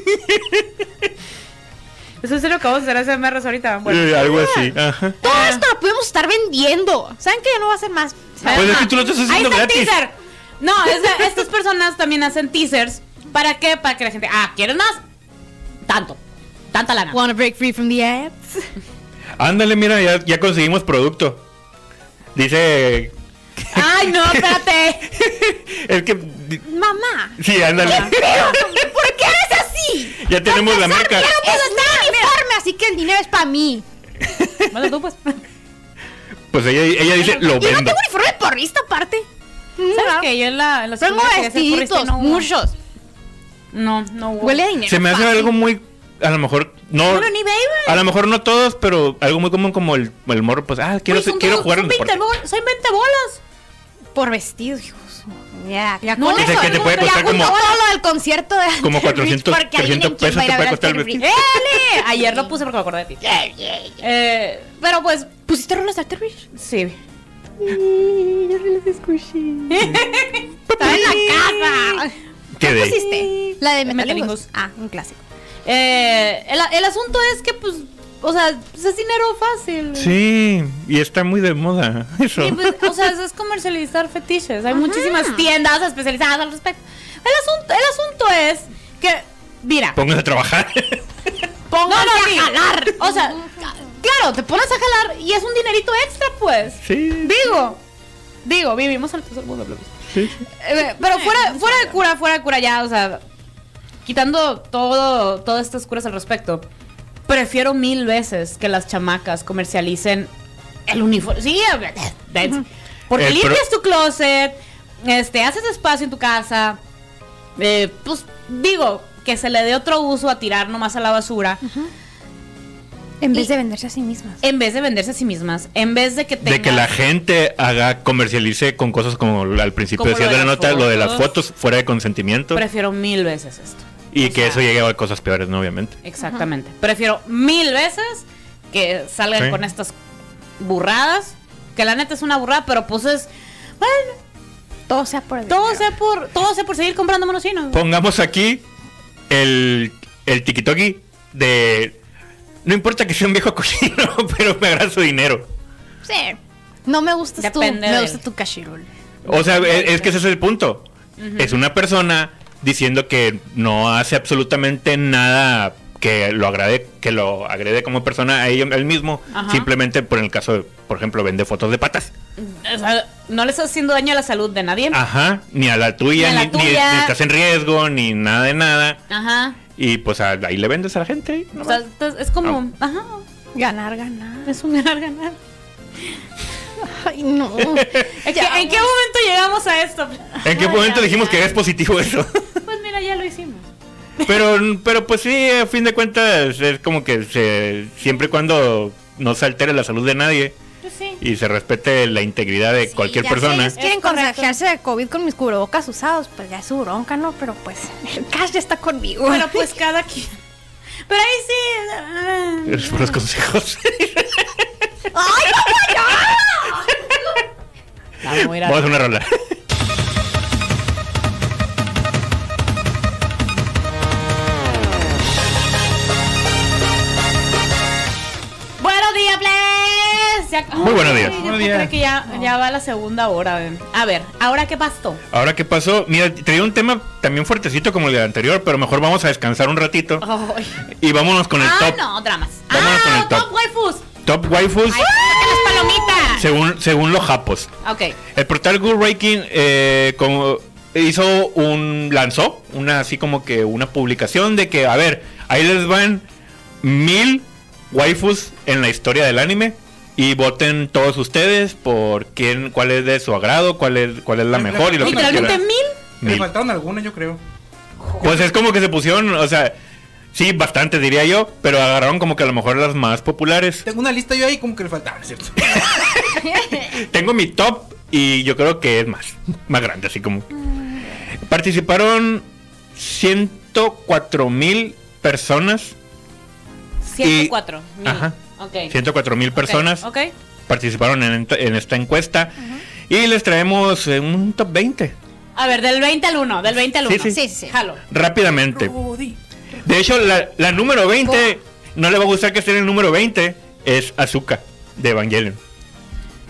Eso es lo que vamos a hacer ASMRs ahorita. Bueno. Eh, algo así. Ajá. Todo esto lo podemos estar vendiendo. ¿Saben que ya no va a ser más? Pues es que tú lo estás Ahí haciendo está el gratis. teaser. No, es de- estas personas también hacen teasers. ¿Para qué? Para que la gente, ah, ¿quieres más? Tanto. Tanta lana. Wanna break free from the ads? Ándale, mira, ya, ya conseguimos producto. Dice. <laughs> Ay, no, espérate. <laughs> es que. Mamá. Sí, ándale. ¿Por qué eres así? ya tenemos la marca. Quiero está así que el dinero es para mí. <laughs> Bueno, tú pues. Pues ella, ella dice, lo Yo no vendo. tengo uniforme porrista aparte. ¿Sabes qué? Yo en la, en la Tengo vestiditos, no muchos. No, no hubo. Huele a dinero. Se me hace fácil. algo muy. A lo mejor. No. Bueno, ni baby. A lo mejor no todos, pero algo muy común como el, el morro, pues, ah, quiero, quiero todo- jugar son en 20 deporte. bol- Son 20 bolas. Por vestido, hijos. Ya, ya No, con Dice eso. que te puede costar como- todo lo del concierto de Como Rich, 400, porque adivinen 300 quién pesos te puede costar el. Ayer lo puse porque me acordé de ti. Eh, pero pues, ¿Pusiste rolas de Terry Rich? sí. <laughs> Estaba en la casa. ¿Qué ¿Qué de? pusiste? La de. Metalingus. Ah, un clásico. Eh, el, el asunto es que, pues, o sea, pues es dinero fácil. Sí, y está muy de moda <laughs> eso. Sí, pues, o sea, es comercializar fetiches. Hay muchísimas tiendas especializadas al respecto. El asunto, el asunto es que, mira, Pónganse a trabajar. pónganse a jalar. O sea, claro, te pones a jalar y es un dinerito extra, pues. sí. Digo, digo, vivimos al tercer mundo, sí. Eh, pero fuera, fuera de cura, fuera de cura ya, o sea, quitando todo, todas estas curas al respecto, prefiero mil veces que las chamacas comercialicen el uniforme. Sí, that's- porque pro- limpias tu closet, este, haces espacio en tu casa, eh, pues digo, que se le dé otro uso a tirar nomás a la basura, En vez Y- de venderse a sí mismas. en vez de venderse a sí mismas, en vez de que tengan... De que la gente haga, comercialice con cosas como al principio Como lo de la nota, lo de las fotos fuera de consentimiento. Prefiero mil veces esto. Y o que sea- eso llegue a cosas peores, ¿no? Obviamente. Exactamente. Prefiero mil veces que salgan Sí. con estas burradas. Que la neta es una burrada, pero pues es. Bueno, Todo sea por el todo dinero. sea por, todo sea por seguir comprando monocinos. Pongamos aquí el, el tikitoki de... No importa que sea un viejo cochino, <laughs> pero me agarra su dinero. Sí. No me gustas tú, Depende me del- gusta tu cashirul. O sea, es, es que ese es el punto. Es una persona diciendo que no hace absolutamente nada que lo agrade, que lo agrede como persona a ella- él mismo, Ajá. simplemente por el caso de, por ejemplo, vende fotos de patas. O sea, no le estás haciendo daño a la salud de nadie. Ajá, ni a la tuya, Ni a ni, la ni- tuya. ni estás en riesgo, ni nada de nada. Ajá. Y pues a- ahí le vendes a la gente. O sea, entonces, es como. Ajá. Ganar, ganar. Es un ganar ganar. Ay, no. <laughs> ¿En qué momento llegamos a esto? ¿En qué Ay, momento ya, dijimos ya. que es positivo eso? <laughs> Pues mira, ya lo hicimos. pero, pero pues sí, a fin de cuentas es como que se, siempre y cuando no se altere la salud de nadie Pues sí. y se respete la integridad de cualquier Ya si persona. ellos quieren contagiarse de COVID con mis cubrebocas usados, pues ya es su bronca, ¿no? Pero pues el cash ya está conmigo. Pero pues <laughs> cada quien. Pero ahí sí. Esos fueron los consejos. Vamos a ir a- Vamos a hacer una rola. Buenos días. Ya- Muy buenos días. Ay, yo Buenos días. que ya, ya va la segunda hora. ven. A ver, ¿ahora qué pasó? Ahora, ¿qué pasó? Mira, traía un tema también fuertecito como el del anterior, pero mejor vamos a descansar un ratito Ay. y vámonos con el Ah, top. no, dramas. Vámonos con ah, el top. top waifus. Top waifus Ay, sácate las palomitas. según, según los japos. Ok. El portal Good Ranking eh, como hizo un lanzó una así como que una publicación de que a ver ahí les van mil waifus en la historia del anime y voten todos ustedes por quién cuál es de su agrado cuál es cuál es la mejor y lo que Literalmente quieran. mil. Me faltaron algunas, yo creo. Pues es como que se pusieron, o sea, sí, bastante diría yo, pero agarraron como que a lo mejor las más populares. Tengo una lista yo ahí como que le faltaban, ¿cierto? <laughs> Tengo mi top y yo creo que es más, más grande, así como. Participaron 104 mil personas. 104 mil. Ajá. Ok. 104 mil personas Ok. participaron en, esta encuesta. Y les traemos eh, un top 20. A ver, del 20 al 1. Del 20 al 1. Sí, sí. Sí, sí, sí. Jalo. Rápidamente. Rudy. De hecho, la, la número 20, no le va a gustar que esté en el número 20, es Azuka de Evangelion.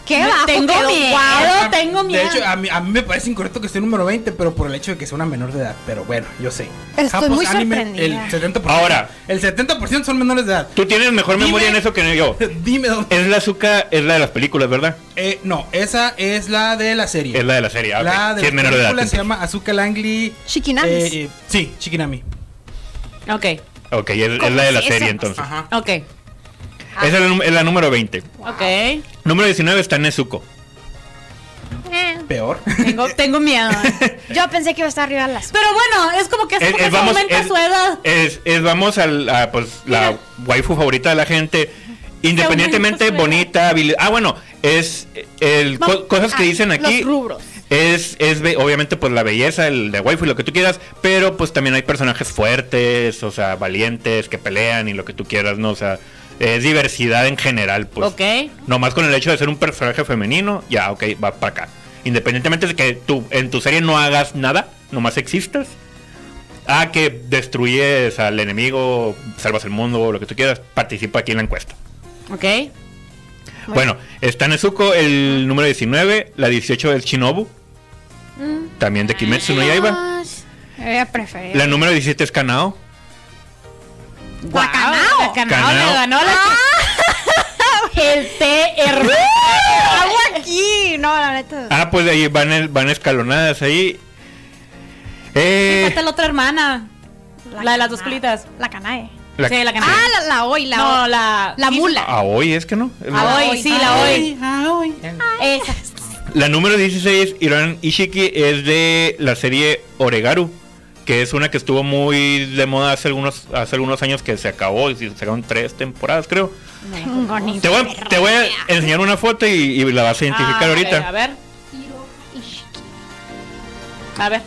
Qué bajo tengo quedó. miedo. Tengo De hecho, a mí, a mí me parece incorrecto que esté número 20, pero por el hecho de que sea una menor de edad. Pero bueno, yo sé. Estoy muy sorprendida. El 70%, Ahora. El 70% son menores de edad. Tú tienes mejor Dime. memoria en eso que yo. <laughs> Dime dónde. Es la Azuka, es la de las películas, ¿verdad? Eh, no, esa es la de la serie. Es la de la serie. ah. La de Sí, es la menor de edad. película se llama Azuka Langley. Shikinamis. eh, eh, sí, Shikinami. Ok. Ok, es, es ¿Cómo la de la es serie entonces. Ajá. Ok. Esa es la, es la número 20. Ok. Número 19 está Nezuko. Eh, Peor. Tengo, tengo miedo. <laughs> yo pensé que iba a estar arriba de las. Pero bueno, es como que es, se aumenta su edad. es- es- vamos al- a, pues, la Mira. waifu favorita de la gente. Independientemente bonita, habilidad. Ah, bueno, es el, co- cosas que ah, dicen aquí. Los rubros. Es, es obviamente pues la belleza, el de waifu y lo que tú quieras, pero pues también hay personajes fuertes, o sea, valientes, que pelean y lo que tú quieras, ¿no? O sea, es diversidad en general, pues. Ok. Nomás con el hecho de ser un personaje femenino, ya, ok, va para acá. Independientemente de que tú en tu serie no hagas nada, nomás existas, ah, que destruyes al enemigo, salvas el mundo, lo que tú quieras, participa aquí en la encuesta. Ok. Bueno, está Nezuko, el número 19, la 18 es Shinobu, también de Kimetsu no Yaiba. Voy a preferir. La número 17 es Kanao. Guau, Kanao. la Kanao le ganó la El té hermoso. <laughs> Hago aquí. No, la neta. Ah, pues de ahí van, van escalonadas ahí. Eh, Falta la otra hermana. La de las dos colitas. La canae. la- Sí, la Kanao. Ah, la, la hoy, la No, hoy. la... La mula. Aoi es que no. Aoi, sí, la Aoi. Esa. La número 16, Iran Ishiki, es de la serie Oregaru, que es una que estuvo muy de moda hace algunos, hace algunos años que se acabó y se sacaron tres temporadas, creo. Tengo ni Te voy, a- te voy a enseñar una foto y, y la vas a identificar Ah, ahorita. A ver. A ver.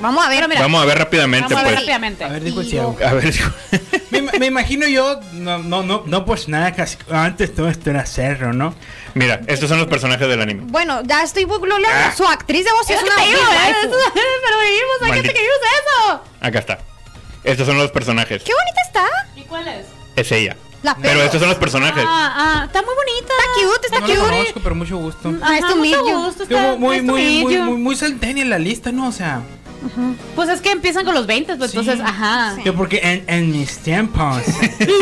Vamos a ver, mira. Vamos a ver rápidamente, Vamos a ver pues. rápidamente. A ver, dijo el ciego. A ver, Me, me imagino yo, no, no, no, no, pues nada, casi. Antes todo esto era cerro, ¿no? mira, estos son los personajes del anime. Bueno, ya estoy googleando. Ah. Su actriz de voz Es es que una te digo, ¿eh? Pero vivimos, hay gente Maldito. que vimos eso. Acá está. Estos son los personajes. Qué bonita está. ¿Y cuál es? Es ella. La Pero estos son los personajes. Ah, ah, está muy bonita. Está cute, está No lo cute. conozco, pero mucho gusto. Ah, es tu mucho gusto, está- muy, es muy, muy, millo. muy, muy salteña la lista, ¿no? O sea, Pues es que empiezan con los 20, pues Sí. entonces, ajá. que porque en, en mis tiempos.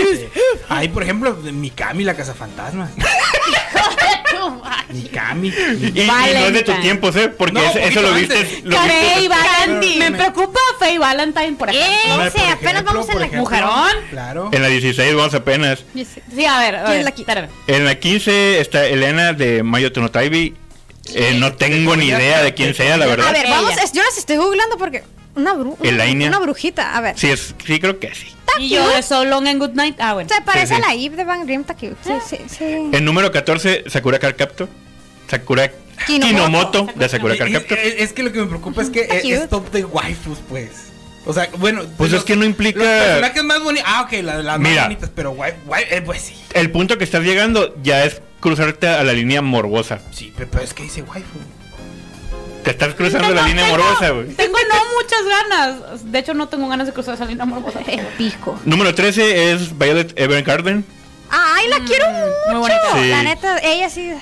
<laughs> Hay, por ejemplo, Mikami, la casa fantasma. <laughs> Mikami. Y, y no es de tus Valentine. tiempos, ¿eh? Porque No, eso, eso lo viste. Lo viste Faye Valentine. Candy. Me preocupa Faye Valentine, por ejemplo. Ese, por apenas ejemplo, vamos en por la ejemplo, mujerón. Claro. en la 16 vamos apenas. Sí, a ver, a ¿Quién ver, es la. En la 15 está Elena de Mayo no Taibi. Eh, no tengo ni idea de quién sea, la A verdad. ver, Ella. vamos. es- Yo las estoy googleando porque. Una bruja. Elaine. Una brujita. A ver. Sí, es, sí, creo que sí. Y yo de So Long and Good Night. Ah, bueno. Se parece Sí, sí. a la Eve de Van Grimm, está cute. Sí, sí, sí. El número 14, Sakura Card Captor. Sakura Kinomoto. Kinomoto de Sakura Card Y- y- Captor. es, es que lo que me preocupa es que es, cute. es top de waifus, pues. O sea, bueno. Pues los- es que no implica- Los personajes más bonitos. Ah, ok, la- las Mira. más bonitas, pero waif, waif- eh, pues sí. El punto que estás llegando ya es cruzarte a la línea morbosa. Sí, pero, es que dice waifu. Te estás cruzando Tengo- la línea tengo- morbosa, güey. Tengo no muchas ganas. De hecho, no tengo ganas de cruzar esa línea morbosa. El pico. Número 13 es Violet Evergarden. Ay, la quiero mucho. Sí. La neta, ella sí.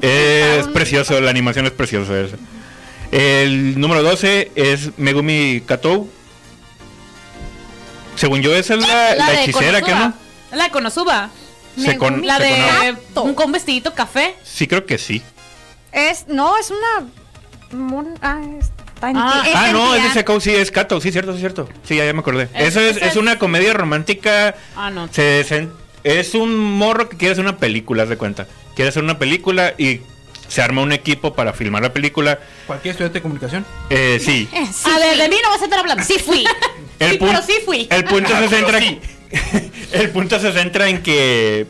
Es precioso, la animación es preciosa esa. El número 12 es Megumi Katou. Según yo, esa es la, la hechicera, ¿qué Konosuba. no? La de Konosuba. Se con- La se de un, con vestidito café. Sí, creo que sí. Es, no, es una. mon- ah, está en Ah. Ah, no, es de. Sekou, sí, es Kato, sí, cierto, sí, cierto. Sí, ya, ya me acordé. Es- Eso es, es es- una comedia romántica. Ah, no. Se, se- es un morro que quiere hacer una película, haz de cuenta. Quiere hacer una película y se arma un equipo para filmar la película. Cualquier estudiante de comunicación. Eh, sí. <laughs> Sí, a ver, de mí no vas a estar hablando. Sí fui. El sí, pero sí fui. El punto <laughs> Ah, se centra sí. <laughs> el punto se centra en que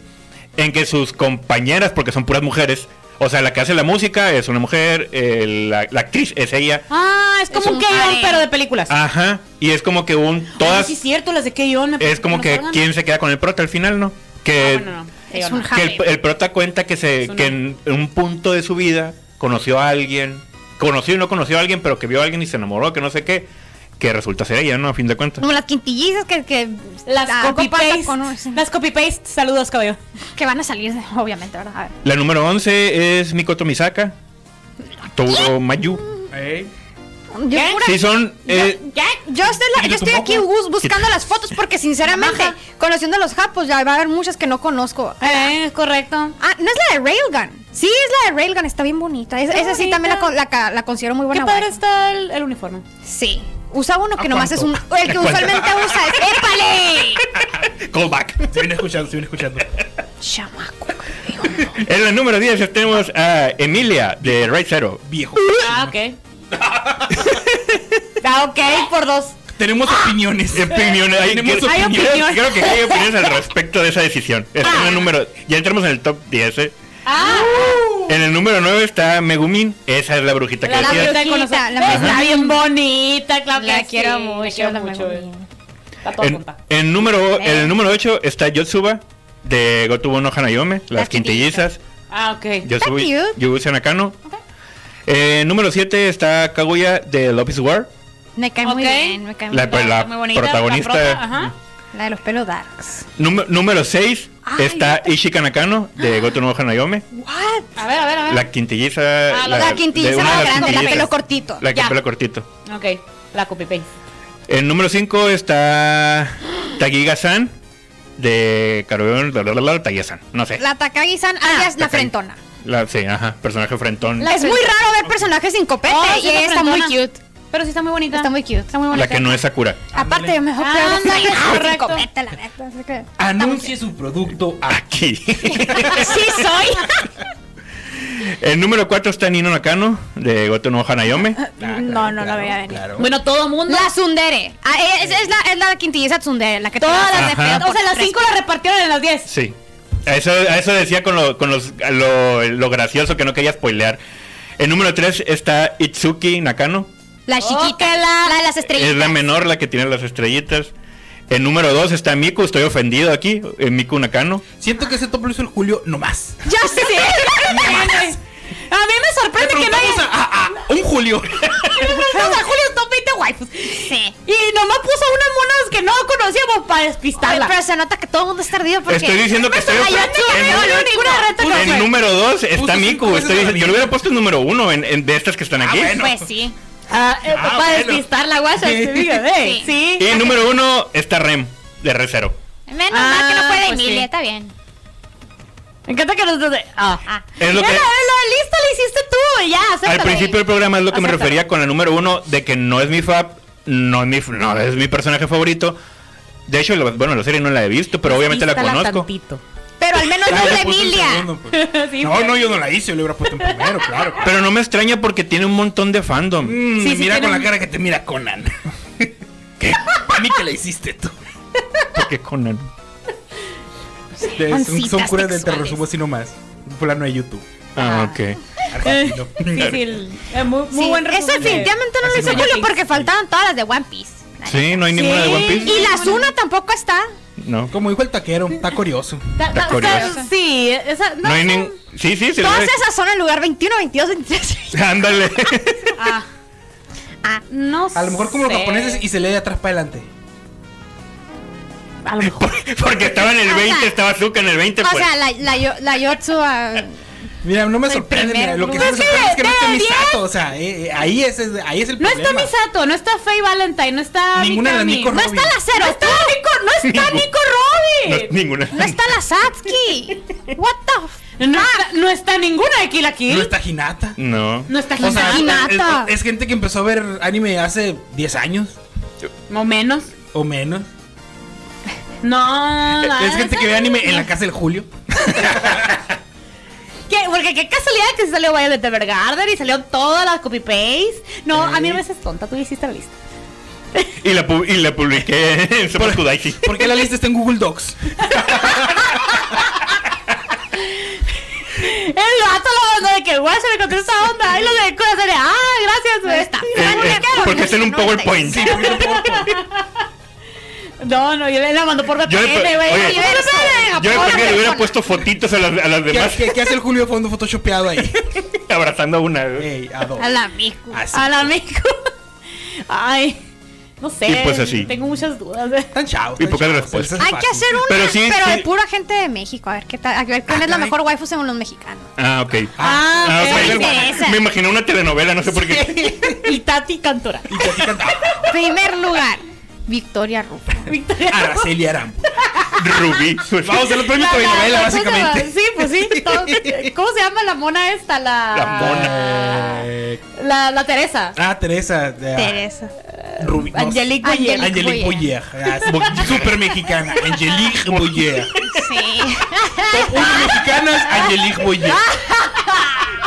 en que sus compañeras, porque son puras mujeres, o sea, la que hace la música es una mujer, el- la, la actriz es ella. Ah, es como Es un harem. pero de películas. Aja, y es como que un todas sí, es cierto, las de es como que quién se queda con el prota al final, ¿no? Ah, Que bueno, no. Es un no. que el, el prota cuenta que se que en, en un punto de su vida conoció a alguien, conoció y no conoció a alguien, pero que vio a alguien y se enamoró, que no sé qué, que resulta ser ella, ¿no? A fin de cuentas. Como las quintillizas que, que Las algo copy pasa paste. con- sí, Las copy paste. Saludos, caballo. que van a salir, obviamente, ¿verdad? A ver. La número 11 es Mikoto Misaka. Touro Mayu. Yo, ¿Qué? Sí, son. eh, yo estoy, la- ¿Y yo estoy aquí bus- buscando las fotos porque sinceramente, conociendo a los japos, ya va a haber muchas que no conozco. Eh, correcto. Ah, no es la de Railgun. Sí, es la de Railgun, está bien bonita. Es- esa sí también la, la considero muy Qué buena. padre waifu. está el, el uniforme. Sí. Usa uno que ¿A nomás es un. cuánto? El que <laughs> usualmente usa es. ¡Épale! <laughs> callback. Se viene escuchando, se viene escuchando. Chamaco. En la número 10 tenemos a Emilia de Right Zero. Viejo. Ah, ok. <laughs> ah, ok, por dos. Tenemos opiniones. Opiniones. Hay, Tenemos opinión. Creo que hay opiniones al respecto de esa decisión. Está en el número. Ya entramos en el top 10. ¿eh? Ah, En el número 9 está Megumin. Esa es la brujita que La decías. brujita de brujita, la Está Megumin. bien bonita, claro La que quiero sí, mucho, quiero la mucho. Está En, en número, en el número 8 está Yotsuba de Gotubo no Hanayome. Las Las quintillizas. Ah, ok. Yotsuba. Yubusa Nakano. Eh, número 7 está Kaguya de Love is War. Me cae muy Ok. bien, me cae muy La, bien. pues, la muy bonita, protagonista. la prota, ajá. La de los pelos darks. Número, número 6 Ay, está Ishika Nakano de Goto no Hanayome. What? A ver, a ver, a ver. La quintilliza. Ah, la- La quintilliza las grande, la pelo cortito. La que pelo cortito. Ok, la copy paste. En número 5 está Tagiga-san de Karuyon Tagiga-san. No sé. La Takagi-san, alias la frentona. La- sí, ajá. Personaje frentón. Es muy raro ver personajes sin copete Oh, y la ella está muy cute. Pero sí está muy bonita. Está muy cute. Está muy La bonita. que no es Sakura. Aparte, mejor Ah, correcto. la Anuncie su producto aquí. <laughs> <laughs> Sí soy. En número 4 está Nino Nakano de Goto no Hanayome. No, no la veía venir. Claro. Bueno, todo mundo. La Tsundere. Ah, es, es la, es la quintilliza Tsundere, la que Todas las de. O sea, las Tres. cinco las repartieron en las 10. Sí. A eso, a eso decía con, lo, con los, lo, lo gracioso que no quería spoilear. En número 3 está Itsuki Nakano. La chiquita, la, de las estrellas. Es la menor, la que tiene las estrellitas. En número 2 está Miku, estoy ofendido aquí. eh, Miku Nakano. Siento que ese top lo hizo el Julio nomás. Ya sé. <laughs> A mí me sorprende que no haya. a, a- a un Julio. <laughs> Preguntamos a Julio Top 20 waifus. Sí. Y nomás puso unas monas que no conocíamos para Ay, despistarla. pero se nota que todo el mundo está ardido porque... Estoy diciendo que estoy Ay, yo ofendido. no En- En número 2 está Miku. Estoy diciendo- yo lo hubiera puesto en número 1 en, en- de estas que están aquí. bueno. Pues sí. Ah, eh, Ah, para bueno. despistarla, guacha. Sí. te digo, eh, Sí. Sí. Y número 1 está Rem de Recero. Menos Ah, mal que no fue de pues Emilia, sí. está bien. Me encanta que nosotros. de- Ah. Ah. Es lo que. la, la lista la hiciste tú, ya, Al principio del programa es lo que me refería con la número uno de que no es mi fab, no es mi, no es mi personaje favorito. De hecho, lo- bueno, la serie no la he visto, pero obviamente la conozco. Pero al menos no Ah, es le de Emilia. segundo, pues. <laughs> Sí, No, fue. no, yo no la hice, yo le hubiera puesto en primero, claro. <laughs> Pero no me extraña porque tiene un montón de fandom. Mm, Sí, sí, mira con un- la cara que te mira Conan. <laughs> ¿Qué? A mí que la hiciste tú. Porque Conan. Son, curas de sexuales. terror, subo así nomás. Un fulano de YouTube. Ah, ok. Argentino. Sí, sí, el- eh, muy, muy buen eso resumen. definitivamente no lo hizo. Julio porque faltaban todas las de One Piece. Sí, no hay ninguna de One Piece. Y la Zuna tampoco está. No. Como dijo el taquero, está curioso. Está curioso. o sea, Sí, esa. No hay son- ni. Sí, sí, se Todas esas son el lugar 21, 22, 23. Ándale. Ah, Ah, no A lo mejor como los sé. japoneses y se lee de atrás para adelante. A lo mejor. <laughs> Porque estaba en el O 20, sea, estaba Azuka en el 20, o pues. sea, la, la, yo- la Yotsu. ah, Mira, no me El sorprende. primer mira, lo que sí me sorprende es que no diez. Misato. O sea, eh, eh, ahí, es, es- ahí es el No problema. está Misato, no está Faye Valentine, no está. Ninguna de las. Nico No Robin. está la cero. No está Nico, no está Nico <laughs> No, Robin. ninguna. no está la Satsuki. What the f- No, está, no está ninguna de Kill la Kill. No está Hinata. No. No está O sea, Hinata. Hinata. es, es gente que empezó a ver anime hace 10 años O menos. o menos. No. es gente que ve anime en la casa del Julio. <laughs> ¿Qué? Porque qué casualidad que salió Violet Evergarden y salió todas las copy paste. No, a mí no me haces tonta, tú hiciste la lista. Y la, pu- y la publiqué en Super Kudaichi. ¿Por qué la lista está en Google Docs? El vato lo mandó de que guay se le contó esa onda. Y lo de serie. Ah, gracias, güey. está. Eh, eh, porque está en un PowerPoint. Sí, porque es un PowerPoint. No, no, yo le la mandó por VPN, Yo le pe- güey. oye, Yo le- Yo de pequeño le hubiera puesto fotitos a las, a las ¿Qué, demás qué- qué hace el Julio de fondo photoshopeado ahí? <laughs> abrazando a una. Ey, a dos. A la Miku. Así. Al amigo. Ay, no sé. Y pues así. Tengo muchas dudas. Tan chavos. Y pocas respuestas. Hay que hacer una, Pero pero, sí, de sí. pura gente de México. A ver qué tal. A ver quién Ah, es la mejor waifu según los mexicanos. Ah, ok. Ah, Ah, ok. ok. me. Me imaginé una telenovela, no sé por qué. <laughs> Y Tati Cantora. Y te atican- Primer lugar, Victoria Rufo. <laughs> Victoria. Araceli Aram. Rubí. Vamos a hacer el premio La- la- novela, la- básicamente. Sí, pues sí. <laughs> todo- ¿Cómo se llama la mona esta? La. La mona. Eh, La, la Teresa. Ah, Teresa. Teresa. Rubí. no, Angelique Boyer. Angelique Boyer. Ah, es Súper mexicana. Angelique Boyer. Sí. Top 1 mexicanas, Angelique Boyer. <laughs>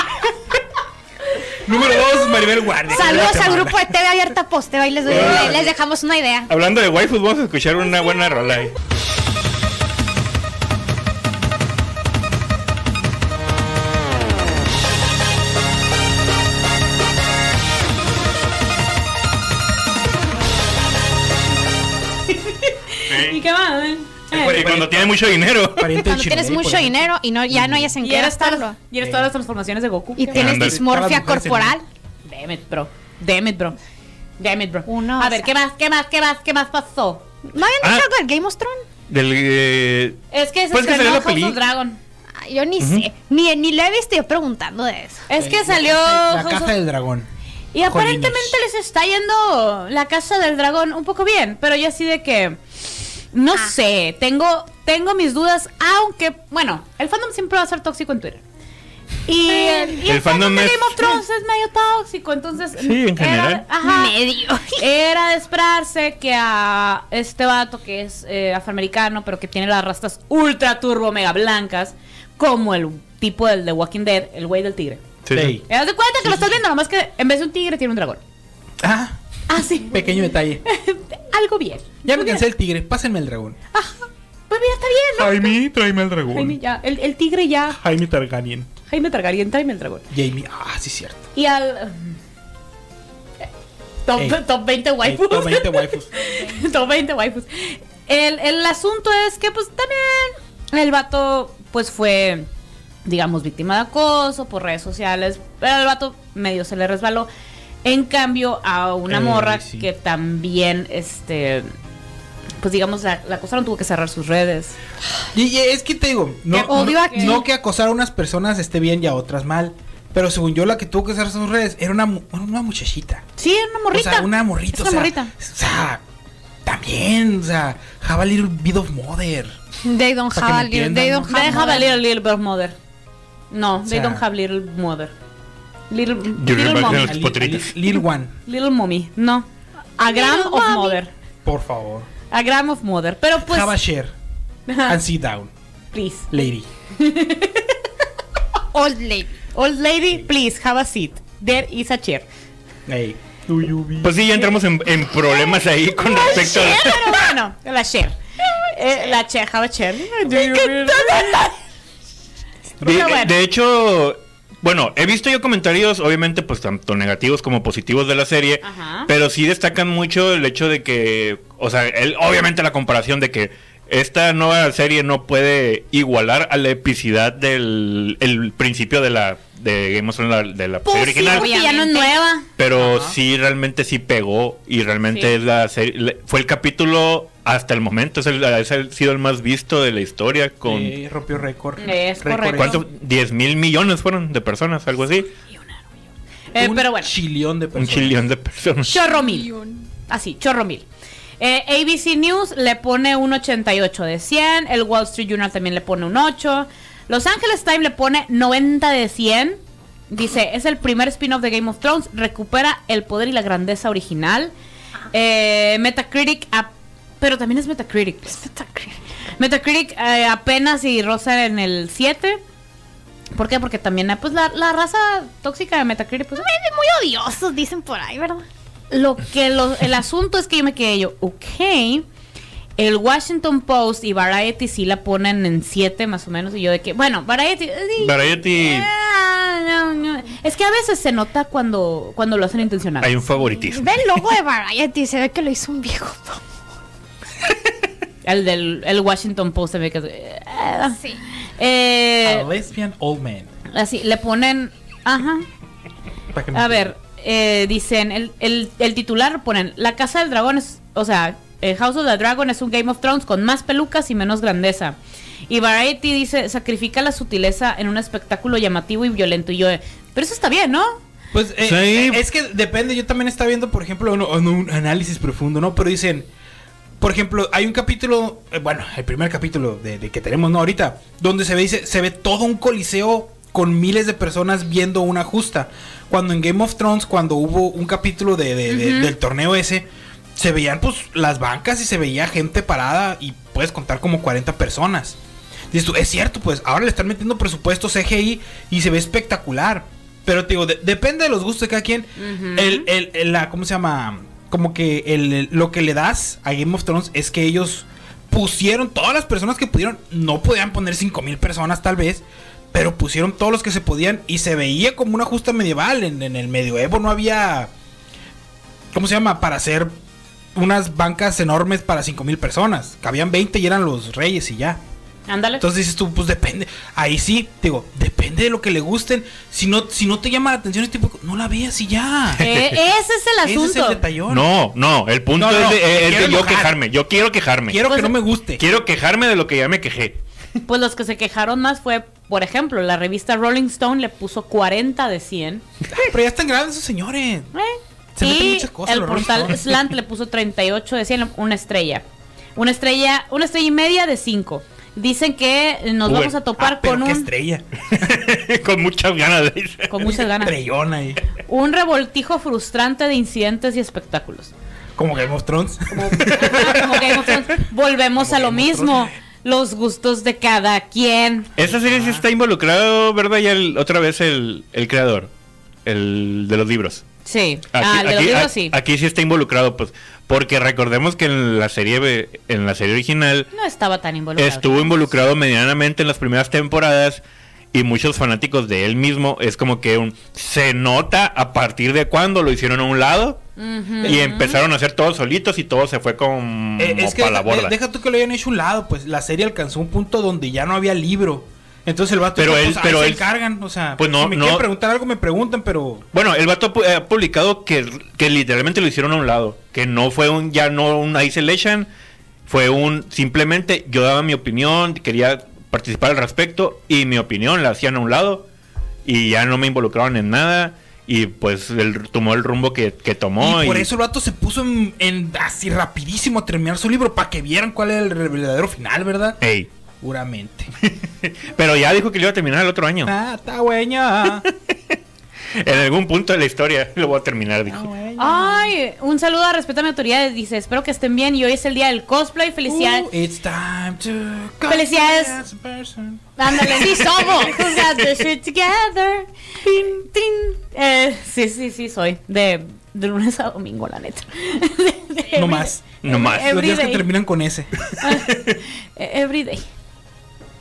Número 2, Maribel Guardia. Saludos al grupo de TV Abierta les, doy- Órale. les dejamos una idea. Hablando de waifus, vamos a escuchar una buena rola ahí. Y cuando tiene mucho dinero. Cuando tienes mucho dinero y no, ya no hayas en Y qué eres, todas, gastarlo. y eres todas las transformaciones de Goku. Y ¿Qué tienes dismorfia corporal. Damn it, bro. Damn it, bro. Damn it, bro. Uno, a o ver. ¿qué más, qué más, qué más, qué más pasó? ¿No habían Ah. dicho algo del Game of Thrones? Del, eh, Es que se Pues estrenó salió la House of Dragon. Ay, yo ni sé. Ni, ni visto yo preguntando de eso. Es que salió La House casa of- del dragón. Y aparentemente les está yendo la casa del dragón un poco bien, pero yo así de que no Ah. sé, tengo tengo mis dudas, aunque bueno, el fandom siempre va a ser tóxico en Twitter. Y el, y el El fandom, fandom de es- Game of Thrones es medio tóxico, entonces Sí, en general. Era, ajá, Medio. era de esperarse que a este vato que es eh, afroamericano, pero que tiene las rastas ultra turbo mega blancas, como el tipo del de Walking Dead, el güey del tigre. sí, sí. ¿Te das de cuenta que lo estás viendo? Nomás que en vez de un tigre tiene un dragón. Ah, Ah, sí. pequeño detalle. <laughs> Algo bien. Ya me cansé del tigre, pásenme el dragón. Pues mira, está bien, ¿no? Jaime, tráeme al dragón. Jaime ya. El, el tigre ya. Jaime Targaryen. Jaime Targaryen, tráeme el dragón. Jamie, ah, sí, cierto. Y al. Top, Ey. top 20 Ey, waifus. top 20 waifus. <laughs> top 20 waifus. El, el asunto es que, pues también. El vato, pues fue. Digamos, víctima de acoso por redes sociales. Pero el vato medio se le resbaló. En cambio, a una Eh, morra sí. que también, este. Pues digamos, la, la acosaron, tuvo que cerrar sus redes. Y, y es que te digo, no, que acosar a unas personas esté bien y a otras mal. Pero según yo, la que tuvo que hacer sus redes era una, una muchachita. Sí, era una morrita. O sea, una morrita. Es o una sea, morrita. O sea, también, o sea, have a little bit of mother. They don't have a little, entiendan, they don't They have a mother. little, little bit mother. No, they sea- don't have little mother. Little, little mommy. de Little one, Little mommy. No. A gram Little of mommy. mother. por favor. A gram of mother. Pero pues. have a share and sit down, Please. lady. <laughs> Old lady. Old lady, please have a seat. There is a chair. Hey. Pues sí, ya entramos en, en problemas ahí <laughs> con respecto a... Pero bueno, la chair. <laughs> Eh, la chair, have a chair. De, Pero bueno. de hecho, bueno, he visto yo comentarios, obviamente, pues tanto negativos como positivos de la serie, Ajá. pero sí destacan mucho el hecho de que, o sea, el- obviamente la comparación de que esta nueva serie no puede igualar a la epicidad del el principio de la de Game of Thrones, la- de la serie Pues sí, original. porque ya no es nueva. Pero sí, realmente sí pegó y realmente Sí. es la serie, le- fue el capítulo hasta el momento, es el, es el- sido el más visto de la historia con... Eh, rompió récord. Es correcto. ¿Cuántos? 10 mil millones fueron de personas, algo así. Eh, Un pero bueno. chillón de Un personas. chillón de personas. Chorro mil. Así, chorro mil. Eh, ABC News le pone un 88 de 100. El Wall Street Journal también le pone un 8. Los Angeles Times le pone 90 de 100. Dice, es el primer spin-off de Game of Thrones. Recupera el poder y la grandeza original. Eh, Metacritic, pero también es Metacritic. Metacritic eh, apenas y rosa en el 7. ¿Por qué? Porque también eh, pues la, la raza tóxica de Metacritic pues, Muy odiosos, dicen por ahí, ¿verdad? lo que lo- el asunto es que yo me quedé yo, ok. El Washington Post y Variety sí la ponen en 7 más o menos. Y yo de que, bueno, Variety. eh, Variety ah, no, no. Es que a veces se nota cuando, cuando lo hacen intencional. hay un favoritismo. Ve el logo de Variety, se ve que lo hizo un viejo. <laughs> El del el Washington Post se ve que. eh, Sí. eh, A lesbian old man. así, le ponen. Ajá. A ver, eh, dicen, el, el, el titular ponen, la Casa del Dragón es, o sea, el House of the Dragon es un Game of Thrones con más pelucas y menos grandeza. Y Variety dice, sacrifica la sutileza en un espectáculo llamativo y violento. Y yo, eh, pero eso está bien, ¿no? Pues eh, Sí. eh, es que depende, yo también estaba viendo, por ejemplo, un, un- análisis profundo, ¿no? Pero dicen, por ejemplo, hay un capítulo, eh, bueno, el primer capítulo de, de que tenemos, ¿no? Ahorita, donde se ve, dice, se ve todo un coliseo con miles de personas viendo una justa. Cuando en Game of Thrones, cuando hubo un capítulo de, de- de- del torneo ese, se veían pues las bancas y se veía gente parada y puedes contar como 40 personas. Dices tú, es cierto, pues ahora le están metiendo presupuesto CGI y se ve espectacular. Pero te digo, de- depende de los gustos de cada quien. el, el- el- la, ¿Cómo se llama? Como que el, el- lo que le das a Game of Thrones es que ellos pusieron todas las personas que pudieron. No podían poner 5000 personas tal vez. Pero pusieron todos los que se podían y se veía como una justa medieval. En, en el medioevo no había. ¿Cómo se llama? Para hacer unas bancas enormes para 5000 personas. Cabían 20 y eran los reyes y ya. Ándale. Entonces dices tú, pues depende. Ahí sí, digo, depende de lo que le gusten. Si no, si no te llama la atención este tipo, no la veas y ya. Eh, <laughs> ese es el Ese es el asunto. detallón. No, no, el punto No, no, es de, es quiero yo quejarme. Yo quiero quejarme. Quiero Pues- que no me guste. Quiero quejarme de lo que ya me quejé. Pues los que se quejaron más fue, por ejemplo, la revista Rolling Stone le puso 40 de 100. Ah, Pero ya están grandes esos señores. Eh, Se y muchas cosas, el portal. Slant le puso 38 de 100, una estrella. Una estrella, una estrella y media de 5. Dicen que nos Uy. vamos a topar Ah, pero con qué un estrella. <laughs> Con muchas ganas de ir. con muchas ganas. Estrellona ahí. Un revoltijo frustrante de incidentes y espectáculos. Como Game of Thrones. Como, Ajá, como Game of Thrones. <laughs> Volvemos Como a lo Game mismo. Los gustos de cada quien. Esa serie sí está involucrado, ¿verdad? Ya el- otra vez el, el creador. El de los libros. Sí. Aquí, ah, aquí- a- sí. aquí sí está involucrado, pues. Porque recordemos que en la serie en la serie original No estaba tan involucrado. estuvo involucrado medianamente en las primeras temporadas y muchos fanáticos de él mismo es como que un se nota a partir de cuando lo hicieron a un lado y empezaron a hacer todos solitos y todo se fue como Eh, es que para la borda. deja tú que lo hayan hecho a un lado, pues la serie alcanzó un punto donde ya no había libro. Entonces el vato Pero dijo, él- pues, pero se él- encargan, o sea, Pues no, si me no- quieren preguntar algo me preguntan, pero Bueno, el vato ha publicado que, que literalmente lo hicieron a un lado, que no fue un ya no un isolation, fue un simplemente yo daba mi opinión, quería participar al respecto y mi opinión la hacían a un lado y ya no me involucraron en nada y pues él tomó el rumbo que, que tomó y por y- eso el vato se puso en, en así rapidísimo a terminar su libro para que vieran cuál era el verdadero final, ¿verdad? Ey. Puramente. <laughs> Pero ya dijo que lo iba a terminar el otro año. ah, está güeña. <laughs> En algún punto de la historia lo voy a terminar, dijo. Ay, un saludo a Respeto a mi autoridad. Dice, espero que estén bien y hoy es el día del cosplay. Felicidades. Uh, it's time to Felicidades. as a person. Ándale, sí somos. <laughs> Who's got the shit together? Tin, tin. Eh, sí, sí, sí, soy. De, de lunes a domingo, la neta. No más. No más. Los días que terminan con ese. Eh, Everyday.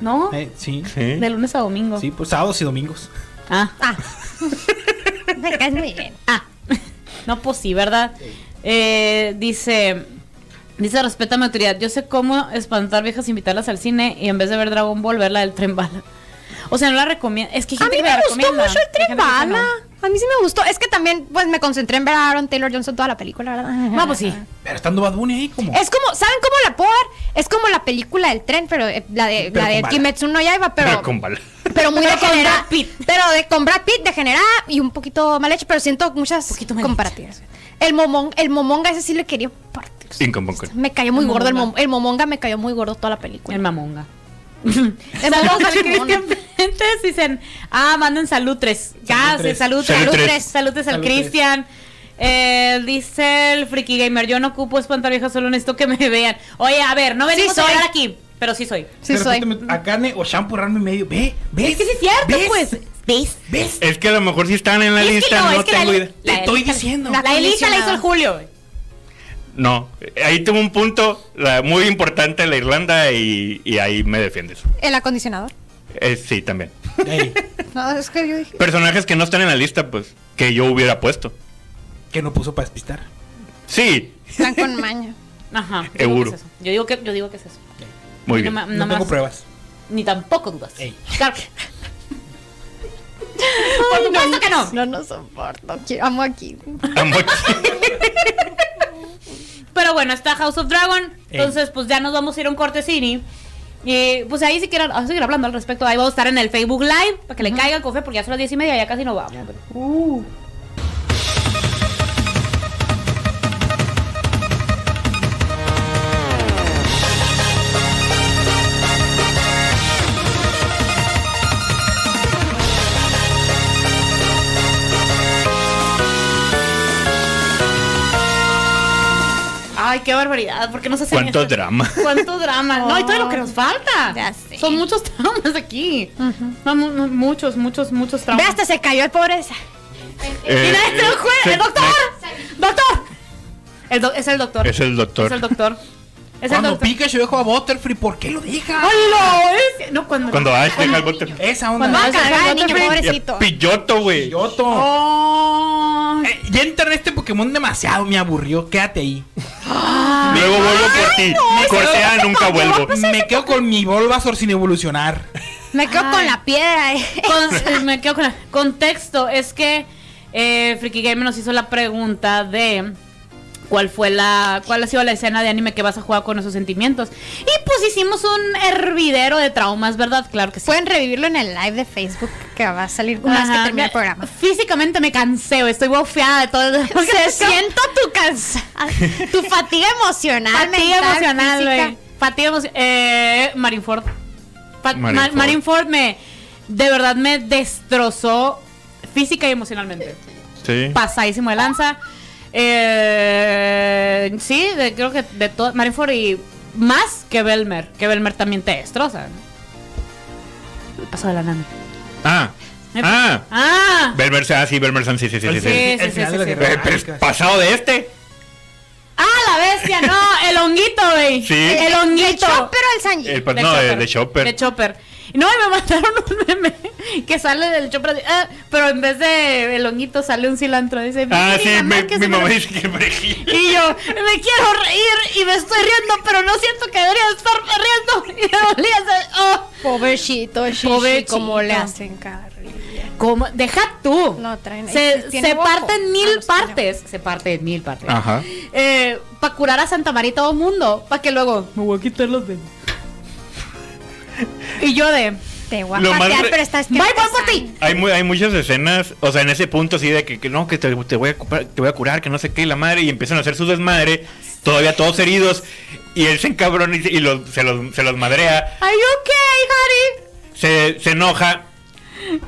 ¿No? Eh, sí. Sí. De lunes a domingo. Sí, pues sábados y domingos. Ah. Ah. Me <laughs> caes muy bien. Ah. No, pues sí, ¿verdad? Eh, dice. Dice, respeta mi autoridad. Yo sé cómo espantar viejas, invitarlas al cine y en vez de ver Dragon Ball, verla del tren bala. O sea, no la recomiendo. Es que hay A gente mí que me la gustó recomienda. mucho el tren gente que bala. no. A mí sí me gustó. Es que también, pues, me concentré en ver a Aaron Taylor Johnson toda la película, ¿verdad? No, pues sí. Pero estando Bad Bunny ahí como. Es como, ¿saben cómo la puedo dar? Es como la película del tren, pero eh, la de, Pero la de con bala. Kimetsu no Yaiba, pero, Pero con bala. pero muy <laughs> Pero con degenerada. Brad Pitt. Pero de, con Brad Pitt degenerada y un poquito mal hecho, pero siento muchas Poquito mal comparativas. El, momón, el momonga ese sí le quería partir. Inconvocable. Me cayó muy El gordo el, momonga. mom- el momonga, me cayó muy gordo toda la película. El mamonga. <laughs> Saludos al. Cristian. Dicen, ah, manden salutres. Ya, Salutres. saludos, Salutres. salutres. Salutres al. Cristian. Eh, dice el Friki Gamer, yo no ocupo espantar viejas, solo necesito que me <laughs> vean. Oye, a ver, no venimos Sí a soy. hablar aquí, pero sí soy. Sí, soy. A carne o shampoo rarme medio. Ve, ve. Es que sí es cierto, ¿Ves? pues. ¿Ves? ¿Ves? Es que a lo mejor si están en la Es que lista, no, no, es que la tengo li- idea. Te La estoy diciendo. La, La Elisa la hizo el. Julio. güey. No, ahí tuvo un punto muy importante la Irlanda y, y ahí me defiendes. El acondicionador. Eh, sí, también. <laughs> No, es que yo dije. Personajes que no están en la lista, pues, que yo hubiera puesto. que no puso para despistar. Sí, Están con maña. <laughs> Ajá. yo digo Seguro. que es eso. Yo digo que, yo digo que es eso. muy No bien. me- No, no tengo pruebas. Ni tampoco dudas. Ey. Claro. que- <laughs> Por supuesto que no. No, no soporto. Amo aquí. Amo- Pero bueno, está House of Dragon. Ey. Entonces, pues ya nos vamos a ir a un cortesini. Y pues ahí si quieren a seguir hablando al respecto, ahí vamos a estar en el Facebook Live para que le caiga el café porque ya son las diez y media, ya casi no vamos. Ay, qué barbaridad, ¿por qué nos hacen ¿Cuánto esto? drama? <laughs> ¿Cuánto drama? No, y todo lo que nos falta. Ya sé. Son muchos traumas aquí. No, mu- mu- muchos, muchos, muchos Ve, traumas. hasta se cayó el pobreza. Eh, Mira, este eh, juez, se- el doctor. ¡Doctor! El do- es el doctor. Es el doctor. Es el doctor. Es Cuando doctor. Pikachu dejó a Butterfree, ¿por qué lo deja? ¡Ay, no! Es... No, cuando. Cuando Ash deja el bote. Esa onda. Cuando Va a Ash deja al niño, Butterfree. pobrecito. Pilloto, güey. Oh. Eh, ya entré en este Pokémon demasiado, me aburrió. Quédate ahí. Luego vuelvo por ti. Cortea, nunca vuelvo. Me quedo con mi Bulbasaur sin evolucionar. Me quedo con la piedra. eh. Con- <laughs> me quedo con la- contexto. Es que eh, Freaky Gamer nos hizo la pregunta de cuál fue la. cuál ha sido la escena de anime que vas a jugar con esos sentimientos. Y pues hicimos un hervidero de traumas, ¿verdad? Claro que sí. Pueden revivirlo en el live de Facebook que va a salir una vez que termine el programa. Físicamente me cansé, güey, estoy bofeada de todo. <laughs> Se <laughs> siento tu cansa, tu fatiga emocional, Fatiga mental, emocional, güey. Fatiga emocional. Eh, Marineford. Fa- Marineford. Ma- Marineford me. De verdad me destrozó física y emocionalmente. Sí. Pasadísimo de lanza. Eh, sí, de- creo que de todo. Marineford y más que Belmer. Que Belmer también te destroza. ¿no? El paso de la nave. Ah. Ah. ¡Ah! Belmersan, ah, sí, Belmersan, sí, sí, sí, sí. sí. Sí, el sí, sí, pero es pasado de este. ¡Ah, la bestia! No, el honguito, güey. Sí. El ¿El honguito. Chopper o el Sanji? El, pa- no, de, de Chopper. De Chopper. No, y me <laughs> mandaron un meme que sale del Chopper, así, ah, pero en vez de el honguito sale un cilantro. Dice, Ah, "Mi sí, mamá me- que mi me- mamá dice que perejil. Y yo, me quiero reír y me estoy riendo, pero no siento que debería estar riendo. <laughs> Y me dolía hacer, oh. Pobrecito, cómo le hacen carrilla. ¿Cómo? Deja tú. No, traen- se se en mil Ah, tiene partes. Se parte en mil partes. Ajá. Eh, para curar a Santa María y todo el mundo. Para que luego me voy a quitar los dedos. Y yo de. Te voy a Lo más patear, re- pero estás que Bye, no te voy por ti. Hay, mu- hay muchas escenas, o sea, en ese punto así de que, que no, que te, te voy a, te voy a curar, que no sé qué, y la madre, y empiezan a hacer su desmadre, todavía todos heridos, y él se encabrona y, y los- se, los, se los madrea, ¿Are you okay, Harry? se, se enoja,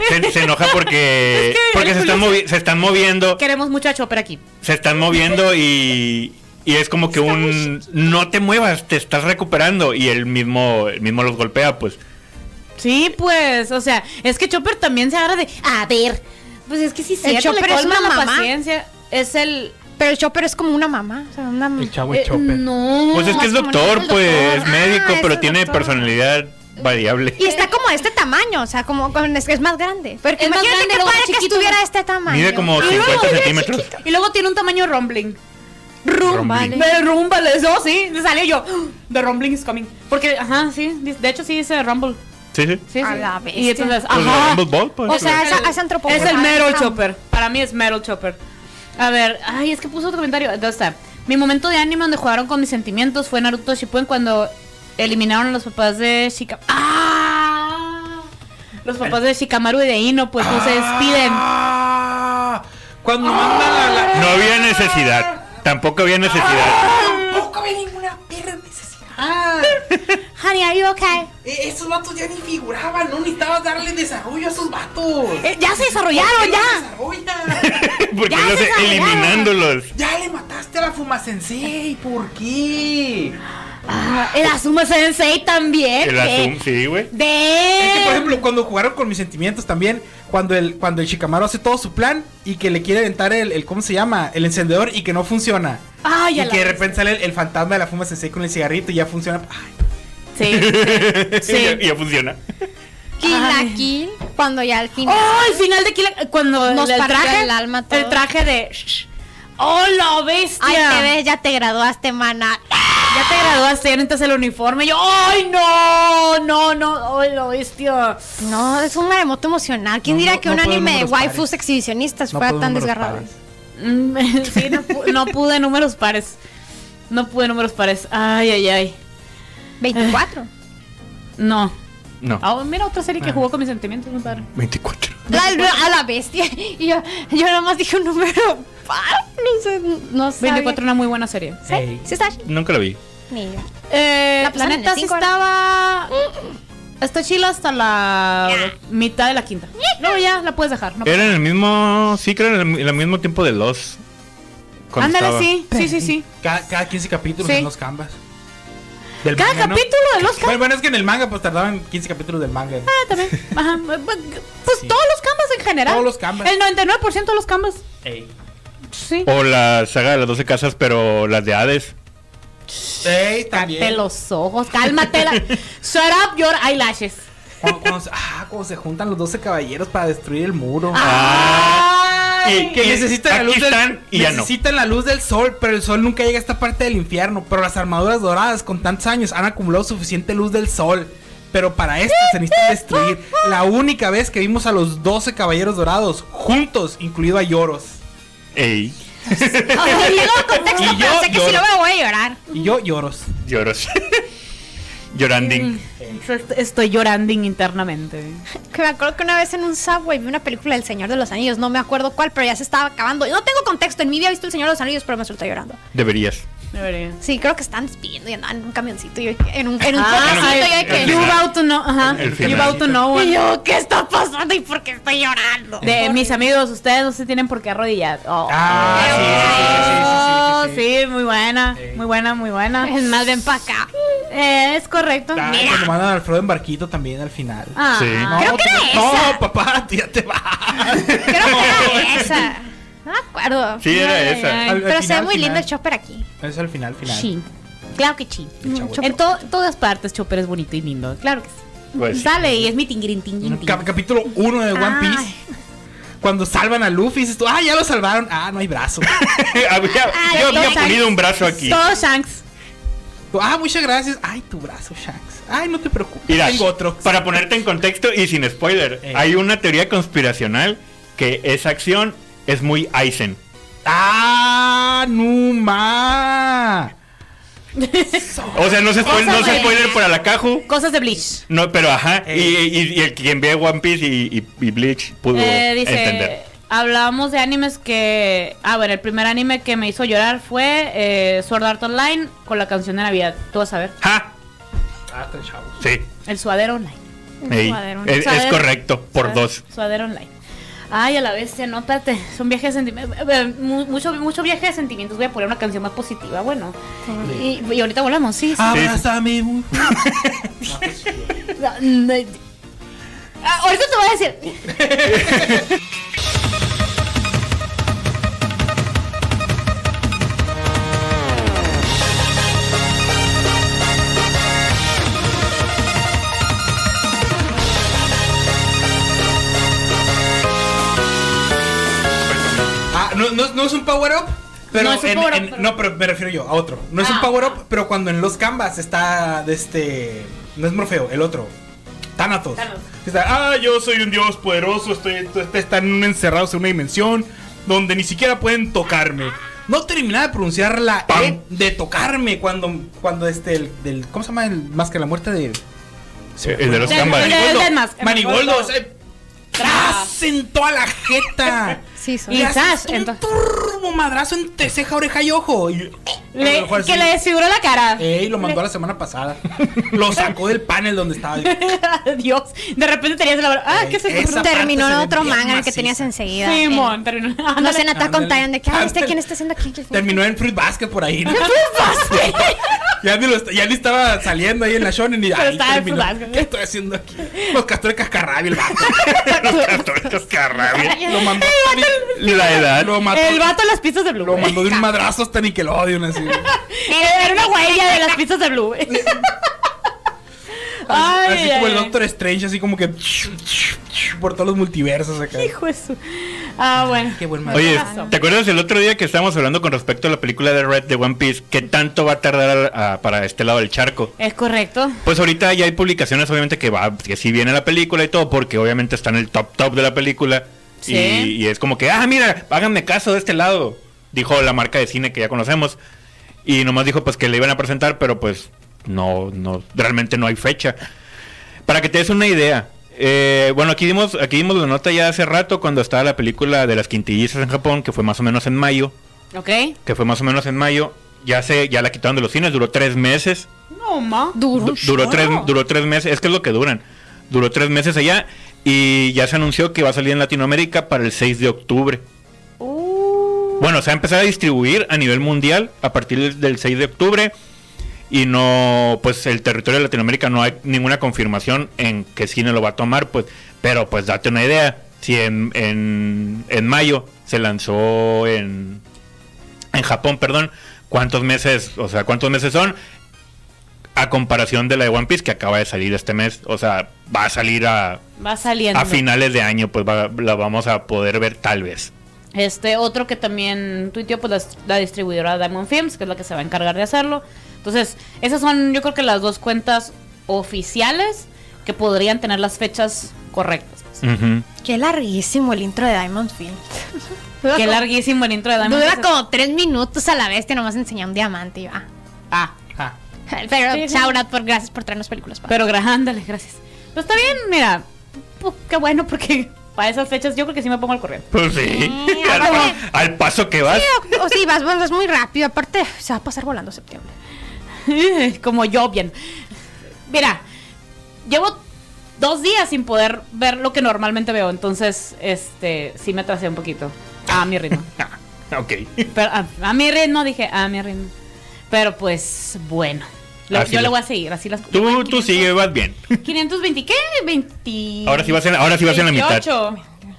se, se enoja porque, <laughs> Es que porque el se están, movi- se están moviendo, Queremos mucho a Chopper aquí. se están moviendo y, y es como que un, no te muevas, te estás recuperando, y él mismo, él mismo los golpea, pues. Sí, pues, o sea, es que Chopper también se agarra de. A ver. Pues es que sí, El cierto, Chopper es una la mamá. paciencia. Es el. Pero el Chopper es como una mamá. O sea, una El chavo eh, es Chopper. no. Pues es que es más doctor, no, pues, doctor. es médico, Ah, pero es tiene doctor. personalidad variable. Y está como de este tamaño, o sea, como con- es, es más grande. Porque Es más imagínate grande, qué luego padre que estuviera de este tamaño. Mide como Y luego 50 es centímetros. Y luego tiene un tamaño rumbling. Rumbling. De Rumble, eso sí. Le salió yo. <gasps> The rumbling is coming. Porque, ajá, sí. De hecho, sí dice Rumble. Sí, sí. Sí, A sí. la Y entonces, Pues ajá. Rumble Ball, pues. O sea, Es es, el- es antropomorfo. Es el Meryl Ah, Chopper. Para mí es Meryl Chopper. A ver, ay, es que puso otro comentario. Está. Mi momento de anime donde jugaron con mis sentimientos fue Naruto Shippuden cuando eliminaron a los papás de Shikamaru. ¡Ah! Los papás de Shikamaru y de Ino, pues no se despiden. Ah, cuando mandan a la. No había necesidad. Tampoco había necesidad. Tampoco había ninguna perra necesidad. Honey, are you okay? Eh, esos vatos ya ni figuraban, no necesitabas darle desarrollo a esos vatos. Eh, ya se desarrollaron, ¿Por qué ya. <laughs> Porque Ya los se desarrollaron. eliminándolos. Ya le mataste a la Fuma Sensei, ¿por qué? Ah, el Asuma Sensei también. El. Azum, sí, güey. De. Es que, por ejemplo, cuando jugaron con mis sentimientos también, cuando el, cuando el Shikamaru hace todo su plan y que le quiere aventar el, el ¿cómo se llama? El encendedor y que no funciona. Ay, y a la que de repente sale el, el fantasma de la Fuma Sensei con el cigarrito y ya funciona. Ay, Sí, sí. <laughs> sí. ya, ya funciona. Kill la. Kill, cuando ya al final. Oh, el final de Kill la- cuando Nos el traje el alma todo. el traje de shh. Oh, la bestia. Ay, te ves, ya te graduaste, mana. Ya te graduaste, ya necesitas el uniforme. Yo, ay, no, no, no, ay, la bestia. No, es un maremoto emocional. ¿Quién No, dirá no, que no un puedo anime de números waifus pares. exhibicionistas no fuera puedo tan números desgarrador? pares. Mm, <laughs> sí, no, pu- no pude números pares. No pude números pares. Ay, ay, ay. 24. No. No. Ah, mira otra serie que jugó con mis sentimientos, muy padre. 24. La- a la bestia. <laughs> Y yo, yo nada más dije un número par. <laughs> No sé, no sé. 24, una muy buena serie. ¿Sí? Ey. ¿Sí está? Nunca lo vi. Ni yo. Eh, La la, neta sí estaba. Está chila hasta la mitad de la quinta. No, ya la puedes dejar. No Era en el mismo. Sí, creo en el, en el mismo tiempo de los. Ándale, sí, sí, sí, sí. Cada, cada 15 capítulos Sí. en los canvas. Del Cada manga, ¿no? capítulo de los Bueno, bueno, es que en el manga pues tardaban 15 capítulos del manga. Ah, también. Ajá. <laughs> Pues Sí. todos los canvas en general. Todos los canvas. El 99% de los canvas. Ey. Sí. O la saga de las 12 casas, pero las de Hades. Ey, Cállate también. los ojos, cálmate. la- <laughs> Shut up your eyelashes. Cuando, cuando se, ah, cuando se juntan los 12 caballeros para destruir el muro. Ah. Y- Que necesitan la luz del, están y ya no. necesitan la luz del sol, pero el sol nunca llega a esta parte del infierno. Pero las armaduras doradas con tantos años han acumulado suficiente luz del sol. Pero para esto se necesita destruir. La única vez que vimos a los 12 caballeros dorados juntos, incluido a Lloros. Ey, Ay, luego contexto, <laughs> Y yo pero sé que si no me voy a llorar. Y yo, Lloros. lloros. Lloranding. Estoy llorando internamente. Que me acuerdo que una vez en un subway vi una película del Señor de los Anillos, no me acuerdo cuál, pero ya se estaba acabando. Yo no tengo contexto, en mi vida he visto el Señor de los Anillos, pero me solté llorando. Deberías. Debería. Sí, creo que están despidiendo y andaban en un camioncito. y en un, en un Ah, que- you about to know, ajá. El You about to know. Y yo, ¿qué está pasando y por qué estoy llorando? De mis amigos, ustedes no se tienen por qué arrodillar. Oh. Ah, sí, sí, sí, sí, Oh, sí, sí, sí. sí, muy buena, Sí. muy buena, muy buena. Es más, ven para acá. Eh, es correcto. Ah, Mira. cuando mandan a Alfredo en barquito también al final. Ah, Sí. No, Creo que era no, esa. papá, tú ya te vas. Creo que era <laughs> esa. No me acuerdo. Sí, era Ay, esa. ay. Al- al Pero se ve final, muy lindo el chopper aquí. Es al final, final. Sí. Claro que sí. El chavo. En to- todas partes Chopper es bonito y lindo. Claro que sí. Pues sí. Sale y es mi tingrin tingrin. Cap- capítulo 1 de One Ay. Piece. Cuando salvan a Luffy, dices tú, ah, ya lo salvaron. Ah, no hay brazo. <laughs> había, Ay, yo había Shanks. ponido un brazo aquí. Todo Shanks. Tú, ah, muchas gracias. Ay, tu brazo, Shanks. Ay, no te preocupes. Mira, Tengo otro. para ponerte en contexto y sin spoiler, Eh. hay una teoría conspiracional que esa acción es muy Aizen. Ah, Numa. <laughs> O sea, no se spoiler, no se spoiler para la caju. Cosas de Bleach. No, pero ajá. Y, y- y el quien ve One Piece y, y- y Bleach pudo Eh, dice, entender. hablamos de animes que... Ah, bueno, el primer anime que me hizo llorar fue eh, Sword Art Online con la canción de Navidad. Tú vas a ver. ¡Ja! Ah. Sí. El suadero online. Ey, Suadero. es, correcto, por Suadero- dos. Suadero online. Ay, a la bestia, no, espérate. Son viajes de sentimientos. Mucho, mucho viaje de sentimientos. Voy a poner una canción más positiva. Bueno. Y, y ahorita volvemos, sí. sí. Abrázame. muy <laughs> No, no, Ah, ahorita te voy a decir. <laughs> no, no, no es un power up. Pero No es un en- power up, en- pero- no, pero me refiero yo a otro. No es un Ah. power up, pero cuando en los canvas está de este. No es Morfeo, el otro. Thanatos. Está, ah, yo soy un dios poderoso, estoy, estoy- están encerrados en una dimensión donde ni siquiera pueden tocarme. No terminaba de pronunciar la Pam. E de tocarme cuando, cuando este, el, del, ¿cómo se llama? El más que la muerte de... El de los Canvas. del- Manigoldo. del ¡tras! en toda la jeta. Sí, soy. Y Y haces zas, un entonces- turbo madrazo entre ceja, oreja y ojo. Y, Le- que así. le desfiguró la cara. Ey, lo mandó la semana pasada. lo sacó del panel donde estaba. <laughs> Dios. De repente tenías la. Ah, ¿qué Terminó se en ve otro manga que tenías enseguida. Simón, terminó. Eh, No Nata con Ándale. Tyrion de que, ay, ¿este quién está haciendo aquí? Terminó en Fruit Basket por ahí. <laughs> ya, ni lo ya ni estaba saliendo ahí en la shonen y terminó. Basket. ¿Qué estoy haciendo aquí? Los castores cascarrabia, el vato. <laughs> Los católicos carrabia. Lo mandó. La edad. Lo mató. El vato de las pizzas de Blue. Lo mandó de un madrazo hasta Nickelodeon así. <laughs> Era una huella de las pizzas de Blue. Ay, así como el Doctor Strange, así como que por todos los multiversos acá. Hijo de su. Ah, bueno. Qué buen. Oye. ¿te acuerdas el otro día que estábamos hablando con respecto a la película de Red de One Piece? ¿Qué tanto va a tardar a- para este lado del charco? Es correcto. Pues ahorita ya hay publicaciones, obviamente, que va, que sí viene la película y todo, porque obviamente está en el top top de la película. Sí. Y, y es como que, ah, mira, háganme caso de este lado. Dijo la marca de cine que ya conocemos. Y nomás dijo pues que le iban a presentar, pero pues no, no, realmente no hay fecha. Para que te des una idea. eh, bueno, aquí dimos, aquí dimos la nota ya hace rato cuando estaba la película de las quintillizas en Japón, que fue más o menos en mayo. ¿Ok? Que fue más o menos en mayo. Ya se, ya la quitaron de los cines, duró tres meses. No, ma. Duro. Du- duró, tres, duró tres meses, es que es lo que duran. Duró tres meses allá y ya se anunció que va a salir en Latinoamérica para el 6 de octubre. Uh. Bueno, se va a empezar a distribuir a nivel mundial a partir del- del 6 de octubre. Y no, pues el territorio de Latinoamérica no hay ninguna confirmación en qué cine lo va a tomar, pues, pero pues date una idea. Si en, en, en mayo se lanzó en, en Japón, perdón, ¿cuántos meses, o sea, cuántos meses son? A comparación de la de One Piece que acaba de salir este mes, o sea, va a salir a, Va saliendo. a finales de año, pues va- la vamos a poder ver tal vez. Este, otro que también tuiteó, pues la, la distribuidora Diamond Films, que es la que se va a encargar de hacerlo. Entonces, esas son yo creo que las dos cuentas oficiales que podrían tener las fechas correctas. Qué larguísimo el intro de Diamond Field. <laughs> Qué larguísimo el intro de Diamond Dura Films. como tres minutos a la bestia, nomás enseña un diamante y va. Ah, Ah, <laughs> Pero Sí, sí. shout out por gracias por traernos películas. pero ándale, gracias. Pues está bien, mira. Pues, qué bueno, porque para esas fechas yo creo que sí me pongo al corriente. Pues sí. <laughs> al paso que vas. Sí, o, o sí, vas, vas muy rápido. Aparte, se va a pasar volando septiembre. <laughs> Como yo, bien. Mira, llevo dos días sin poder ver lo que normalmente veo, entonces, este, sí me atrasé un poquito. A mi ritmo. <laughs> Ah, ok. Pero a, a mi ritmo, dije, a mi ritmo. Pero pues, bueno. Lo- yo le voy a seguir, así las Tú, tú sigue, vas bien. 520, ¿qué? 20. Ahora sí vas en, ahora sí vas en la mitad.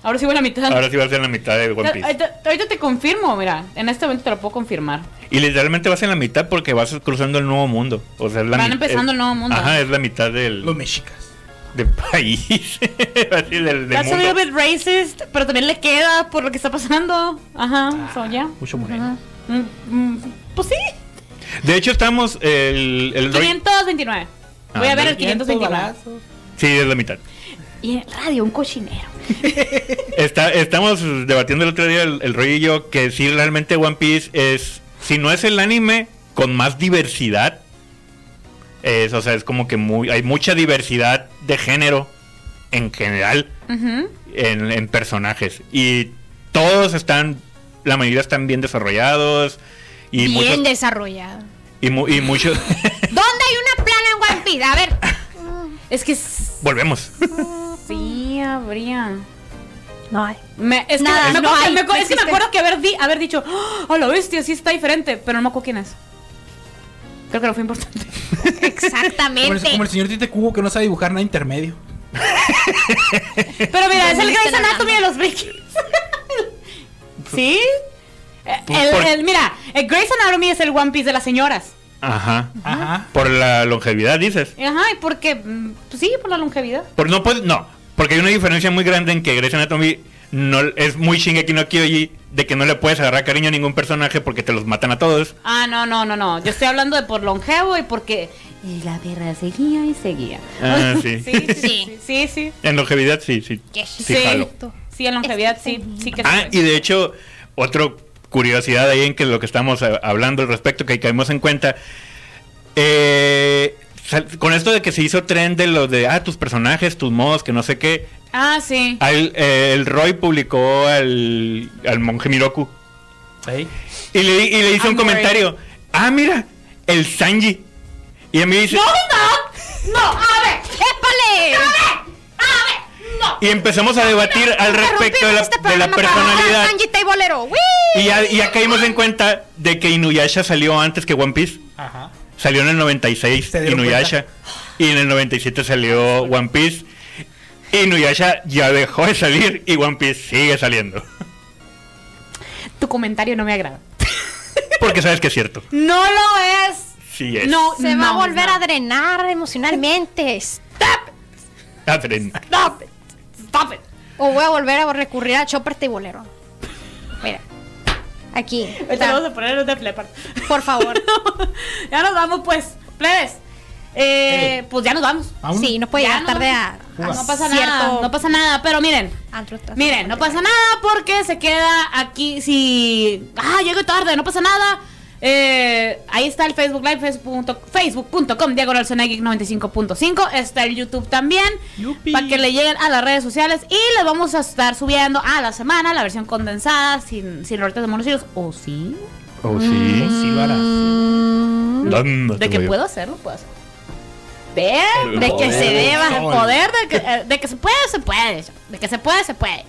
28. Ahora sí voy en la mitad. Ahora sí vas en la mitad de One Piece. Ahorita, ahorita te confirmo, mira. En este momento te lo puedo confirmar. Y literalmente vas en la mitad porque vas cruzando el nuevo mundo. O sea, es la Van empezando es- el nuevo mundo. Ajá, es la mitad del, los mexicas. del país. <laughs> Así del, del That's a little mundo. bit racist, pero también le queda por lo que está pasando. Ajá, so ya. Mucho moreno. Mm, mm, Pues sí. De hecho, estamos el, el Roy- 529. Voy a ver el 529. Sí, es la mitad. Radio, un cochinero. <laughs> Está, estamos debatiendo el otro día el, el Roy y yo que si realmente One Piece es, si no es el anime con más diversidad, es, o sea, es como que muy, hay mucha diversidad de género en general en, en personajes y todos están, la mayoría están bien desarrollados y Bien muchos desarrollado. y, mu- y muchos <laughs> ¿Dónde hay una plana en One Piece? A ver. Es que volvemos. <laughs> sí, habría. No hay. Me, es, Nada, que, me, no acuerdo- hay, me acuerdo- no es que me acuerdo que haber, di- haber dicho, ¡Oh, la bestia, sí está diferente, pero no me acuerdo quién es. Creo que no fue importante. <laughs> Como el, Exactamente. como el señor Tite Cubo que no sabe dibujar nada intermedio. Pero mira, <laughs> es el Grey's. Anatomy de los Vikings. <laughs> ¿Sí? Pues El, por- el- mira, el Grey's Anatomy es el One Piece de las señoras. Ajá. Ajá. Por la longevidad dices. Ajá, y porque, mm, pues sí, por la longevidad. Por no puede- no, porque hay una diferencia muy grande en que Grey's Anatomy no es muy Shingeki no Kyoji de que no le puedes agarrar cariño a ningún personaje porque te los matan a todos. Ah, no, no, no, no. Yo estoy hablando de por longevo y porque y la guerra seguía y seguía. Ah, <laughs> sí. <laughs> sí, sí, sí, sí, sí. En longevidad sí, sí. Qué Sí, Sí, en longevidad sí, sí que Ah, sí. y de hecho, otra curiosidad ahí en que lo que estamos eh, hablando al respecto que caemos en cuenta. eh, con esto de que se hizo tren de lo de ah, tus personajes, tus modos, que no sé qué. Ah, sí. al- eh, el Roy publicó al, al monje Miroku. Y le, y le hizo un worried. comentario. Ah, mira, el Sanji. Y a mí dice. ¡No, no! ¡No! ¡A ver! ¡Épale! Y empezamos a debatir al respecto de la, Este de la personalidad. Y ya, y ya caímos en cuenta de que Inuyasha salió antes que One Piece. Ajá. Salió en el 96 Se dieron Inuyasha. Y en el 97 salió One Piece. Inuyasha ya dejó de salir y One Piece sigue saliendo. Tu comentario no me agrada. Porque sabes que es cierto. ¡No lo es! Sí es. No, Se va a volver no. a drenar emocionalmente. Stop. Adren. Stop it. Stop it. O voy a volver a recurrir a Chopper Teibolero. Aquí. Ahorita vamos a poner de. Por favor. <laughs> ya nos vamos, pues. Plebes. Eh, pues ya nos vamos. Vámonos. Sí, no puede Ya llegar no. tarde a, a No pasa cierto nada, no pasa nada, pero miren, miren, no pasa nada porque se queda aquí si... Ah, llego tarde, no pasa nada. Eh, ahí está el Facebook Live, facebook.com, facebook.com, diagonal Geek 95.5. Está el YouTube también, para que le lleguen a las redes sociales. Y les vamos a estar subiendo a la semana la versión condensada, sin, sin de monosíos. ¿O sí? Oh, sí. Sí, lo harás. Mm, ¿Dónde De que puedo hacerlo, puedo hacerlo. El de que se deba, el poder de que, eh, de que se puede, se puede. De que se puede, se puede.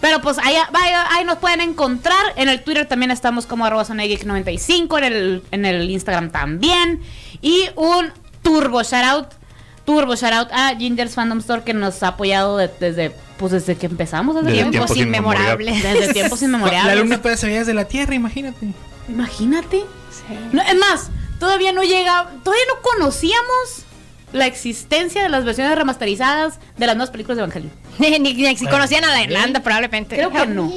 Pero pues ahí, ahí, ahí nos pueden encontrar. En el Twitter también estamos como arroba sonegeek95. En el, en el Instagram también. Y un turbo shoutout. Turbo shoutout a Ginger's Fandom Store que nos ha apoyado de- desde, pues desde que empezamos. Desde, Desde tiempos, tiempos inmemorables. desde tiempos <laughs> La inmemorables. luna todavía se veía desde la Tierra, imagínate. Imagínate. No, es más, todavía no llega, todavía no conocíamos la existencia de las versiones remasterizadas de las nuevas películas de Evangelio. <laughs> ni, ni si conocían a la Irlanda, probablemente. Creo que no.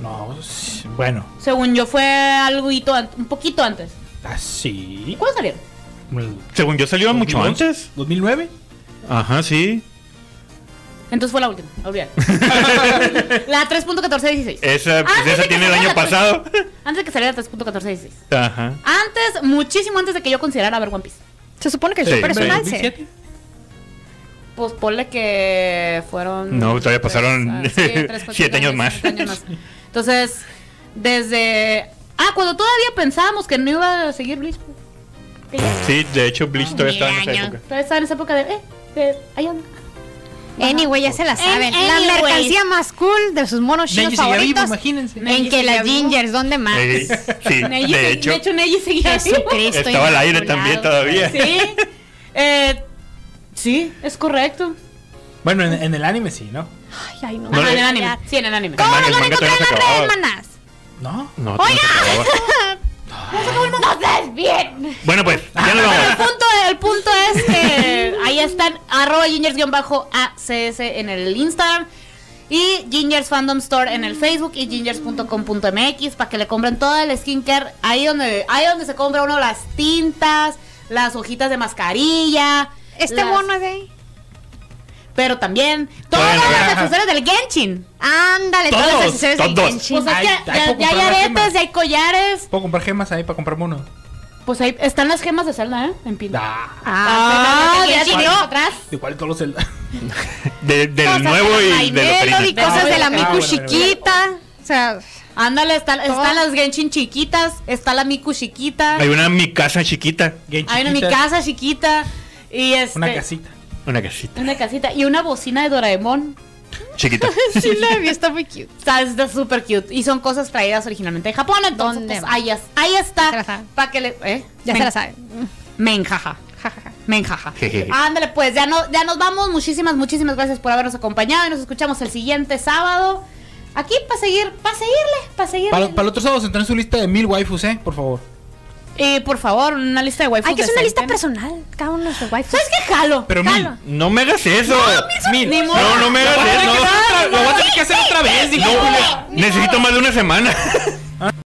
No, sí, bueno. Según yo fue algo un poquito antes. Así. ¿Cuándo salieron? Según yo salió mucho antes. ¿2009? Ajá, sí. Entonces fue la última, olvidar. la 3.1416. <laughs> Esa, pues, Antes de esa tiene el año pasado. Antes de que saliera la 3.1416. Ajá. Antes, muchísimo antes de que yo considerara ver One Piece. Se supone que el Sí, Super es sí. un alce. 2007. Pues ponle que fueron. No, todavía pasaron ah, tres, <laughs> cuatro, siete años más. siete años más. Entonces, desde. Ah, cuando todavía pensábamos que no iba a seguir Bleach. Sí, de hecho Bleach todavía estaba en esa años. época. Todavía estaba en esa época de. Eh, de. Ahí. Anyway, ya se la saben. La mercancía más cool de sus monos chinos Neji sigue vivo, favoritos. imagínense. En que las gingers, ¿dónde más? Eh, sí, Neji <laughs> de hecho, de hecho, Neji seguía. Jesucristo. estaba al aire también todavía. Sí. Eh, sí, es correcto. Bueno, en, en el anime sí, ¿no? Ay, ay, no. No Ajá, le- en el anime. Sí, en el anime. ¿Cómo nos van a encontrar en las redes, manas? No. No, todavía <laughs> no se acababa. ¡No bien! Bueno, pues, ya El vamos. punto, el punto es que ahí están arroba gingers-acs en el Instagram y Gingers Fandom Store en el Facebook y gingers.com.mx para que le compren todo el skincare ahí donde ahí donde se compra uno las tintas, las hojitas de mascarilla. Este las- mono es de ahí. Pero también todas Bueno, las accesorios del Genshin. Ándale, Todos, todos los accesorios del. Genshin. Pues es Ay, que ay, ya, hay aretes, ya hay collares. Puedo comprar gemas ahí para comprarme uno. Pues ahí están las gemas de Zelda, ¿eh? En pila. Ah, Ah, ya de no. atrás. igual todos los Zelda. <laughs> De- del Cosas nuevo de y de los Melody, originales. cosas de la Ah, Miku bueno, chiquita. O sea, Ándale, está- están las Genshin chiquitas, está la Miku chiquita, Hay una mi casa chiquita. Hay una mi chiquita, casa chiquita y este, Una casita. Una casita una casita y una bocina de Doraemon. chiquita. <laughs> sí la vi, está muy cute. <laughs> Está está súper cute y son cosas traídas originalmente de Japón, entonces ¿Dónde pues, ahí, es- ahí está sabe. para que le ¿eh? Ya Men- se la saben. Menjaja. Ja, ja, ja. Menjaja. <laughs> Ándale, pues ya, no, ya nos vamos. Muchísimas, muchísimas gracias por habernos acompañado y nos escuchamos el siguiente sábado. Aquí para seguir, para seguirle, para seguirle. Para, para el otro sábado se su lista de mil waifus, ¿eh? Por favor. Y por favor, una lista de waifus. Hay que hacer una lista personal. Cada uno de sus waifus. ¿Sabes qué? Jalo. Pero jalo. mil. No me hagas eso. Mil. Ni modo. No, no me hagas eso. lo voy a tener que hacer otra vez. No, necesito más de una semana. <laughs>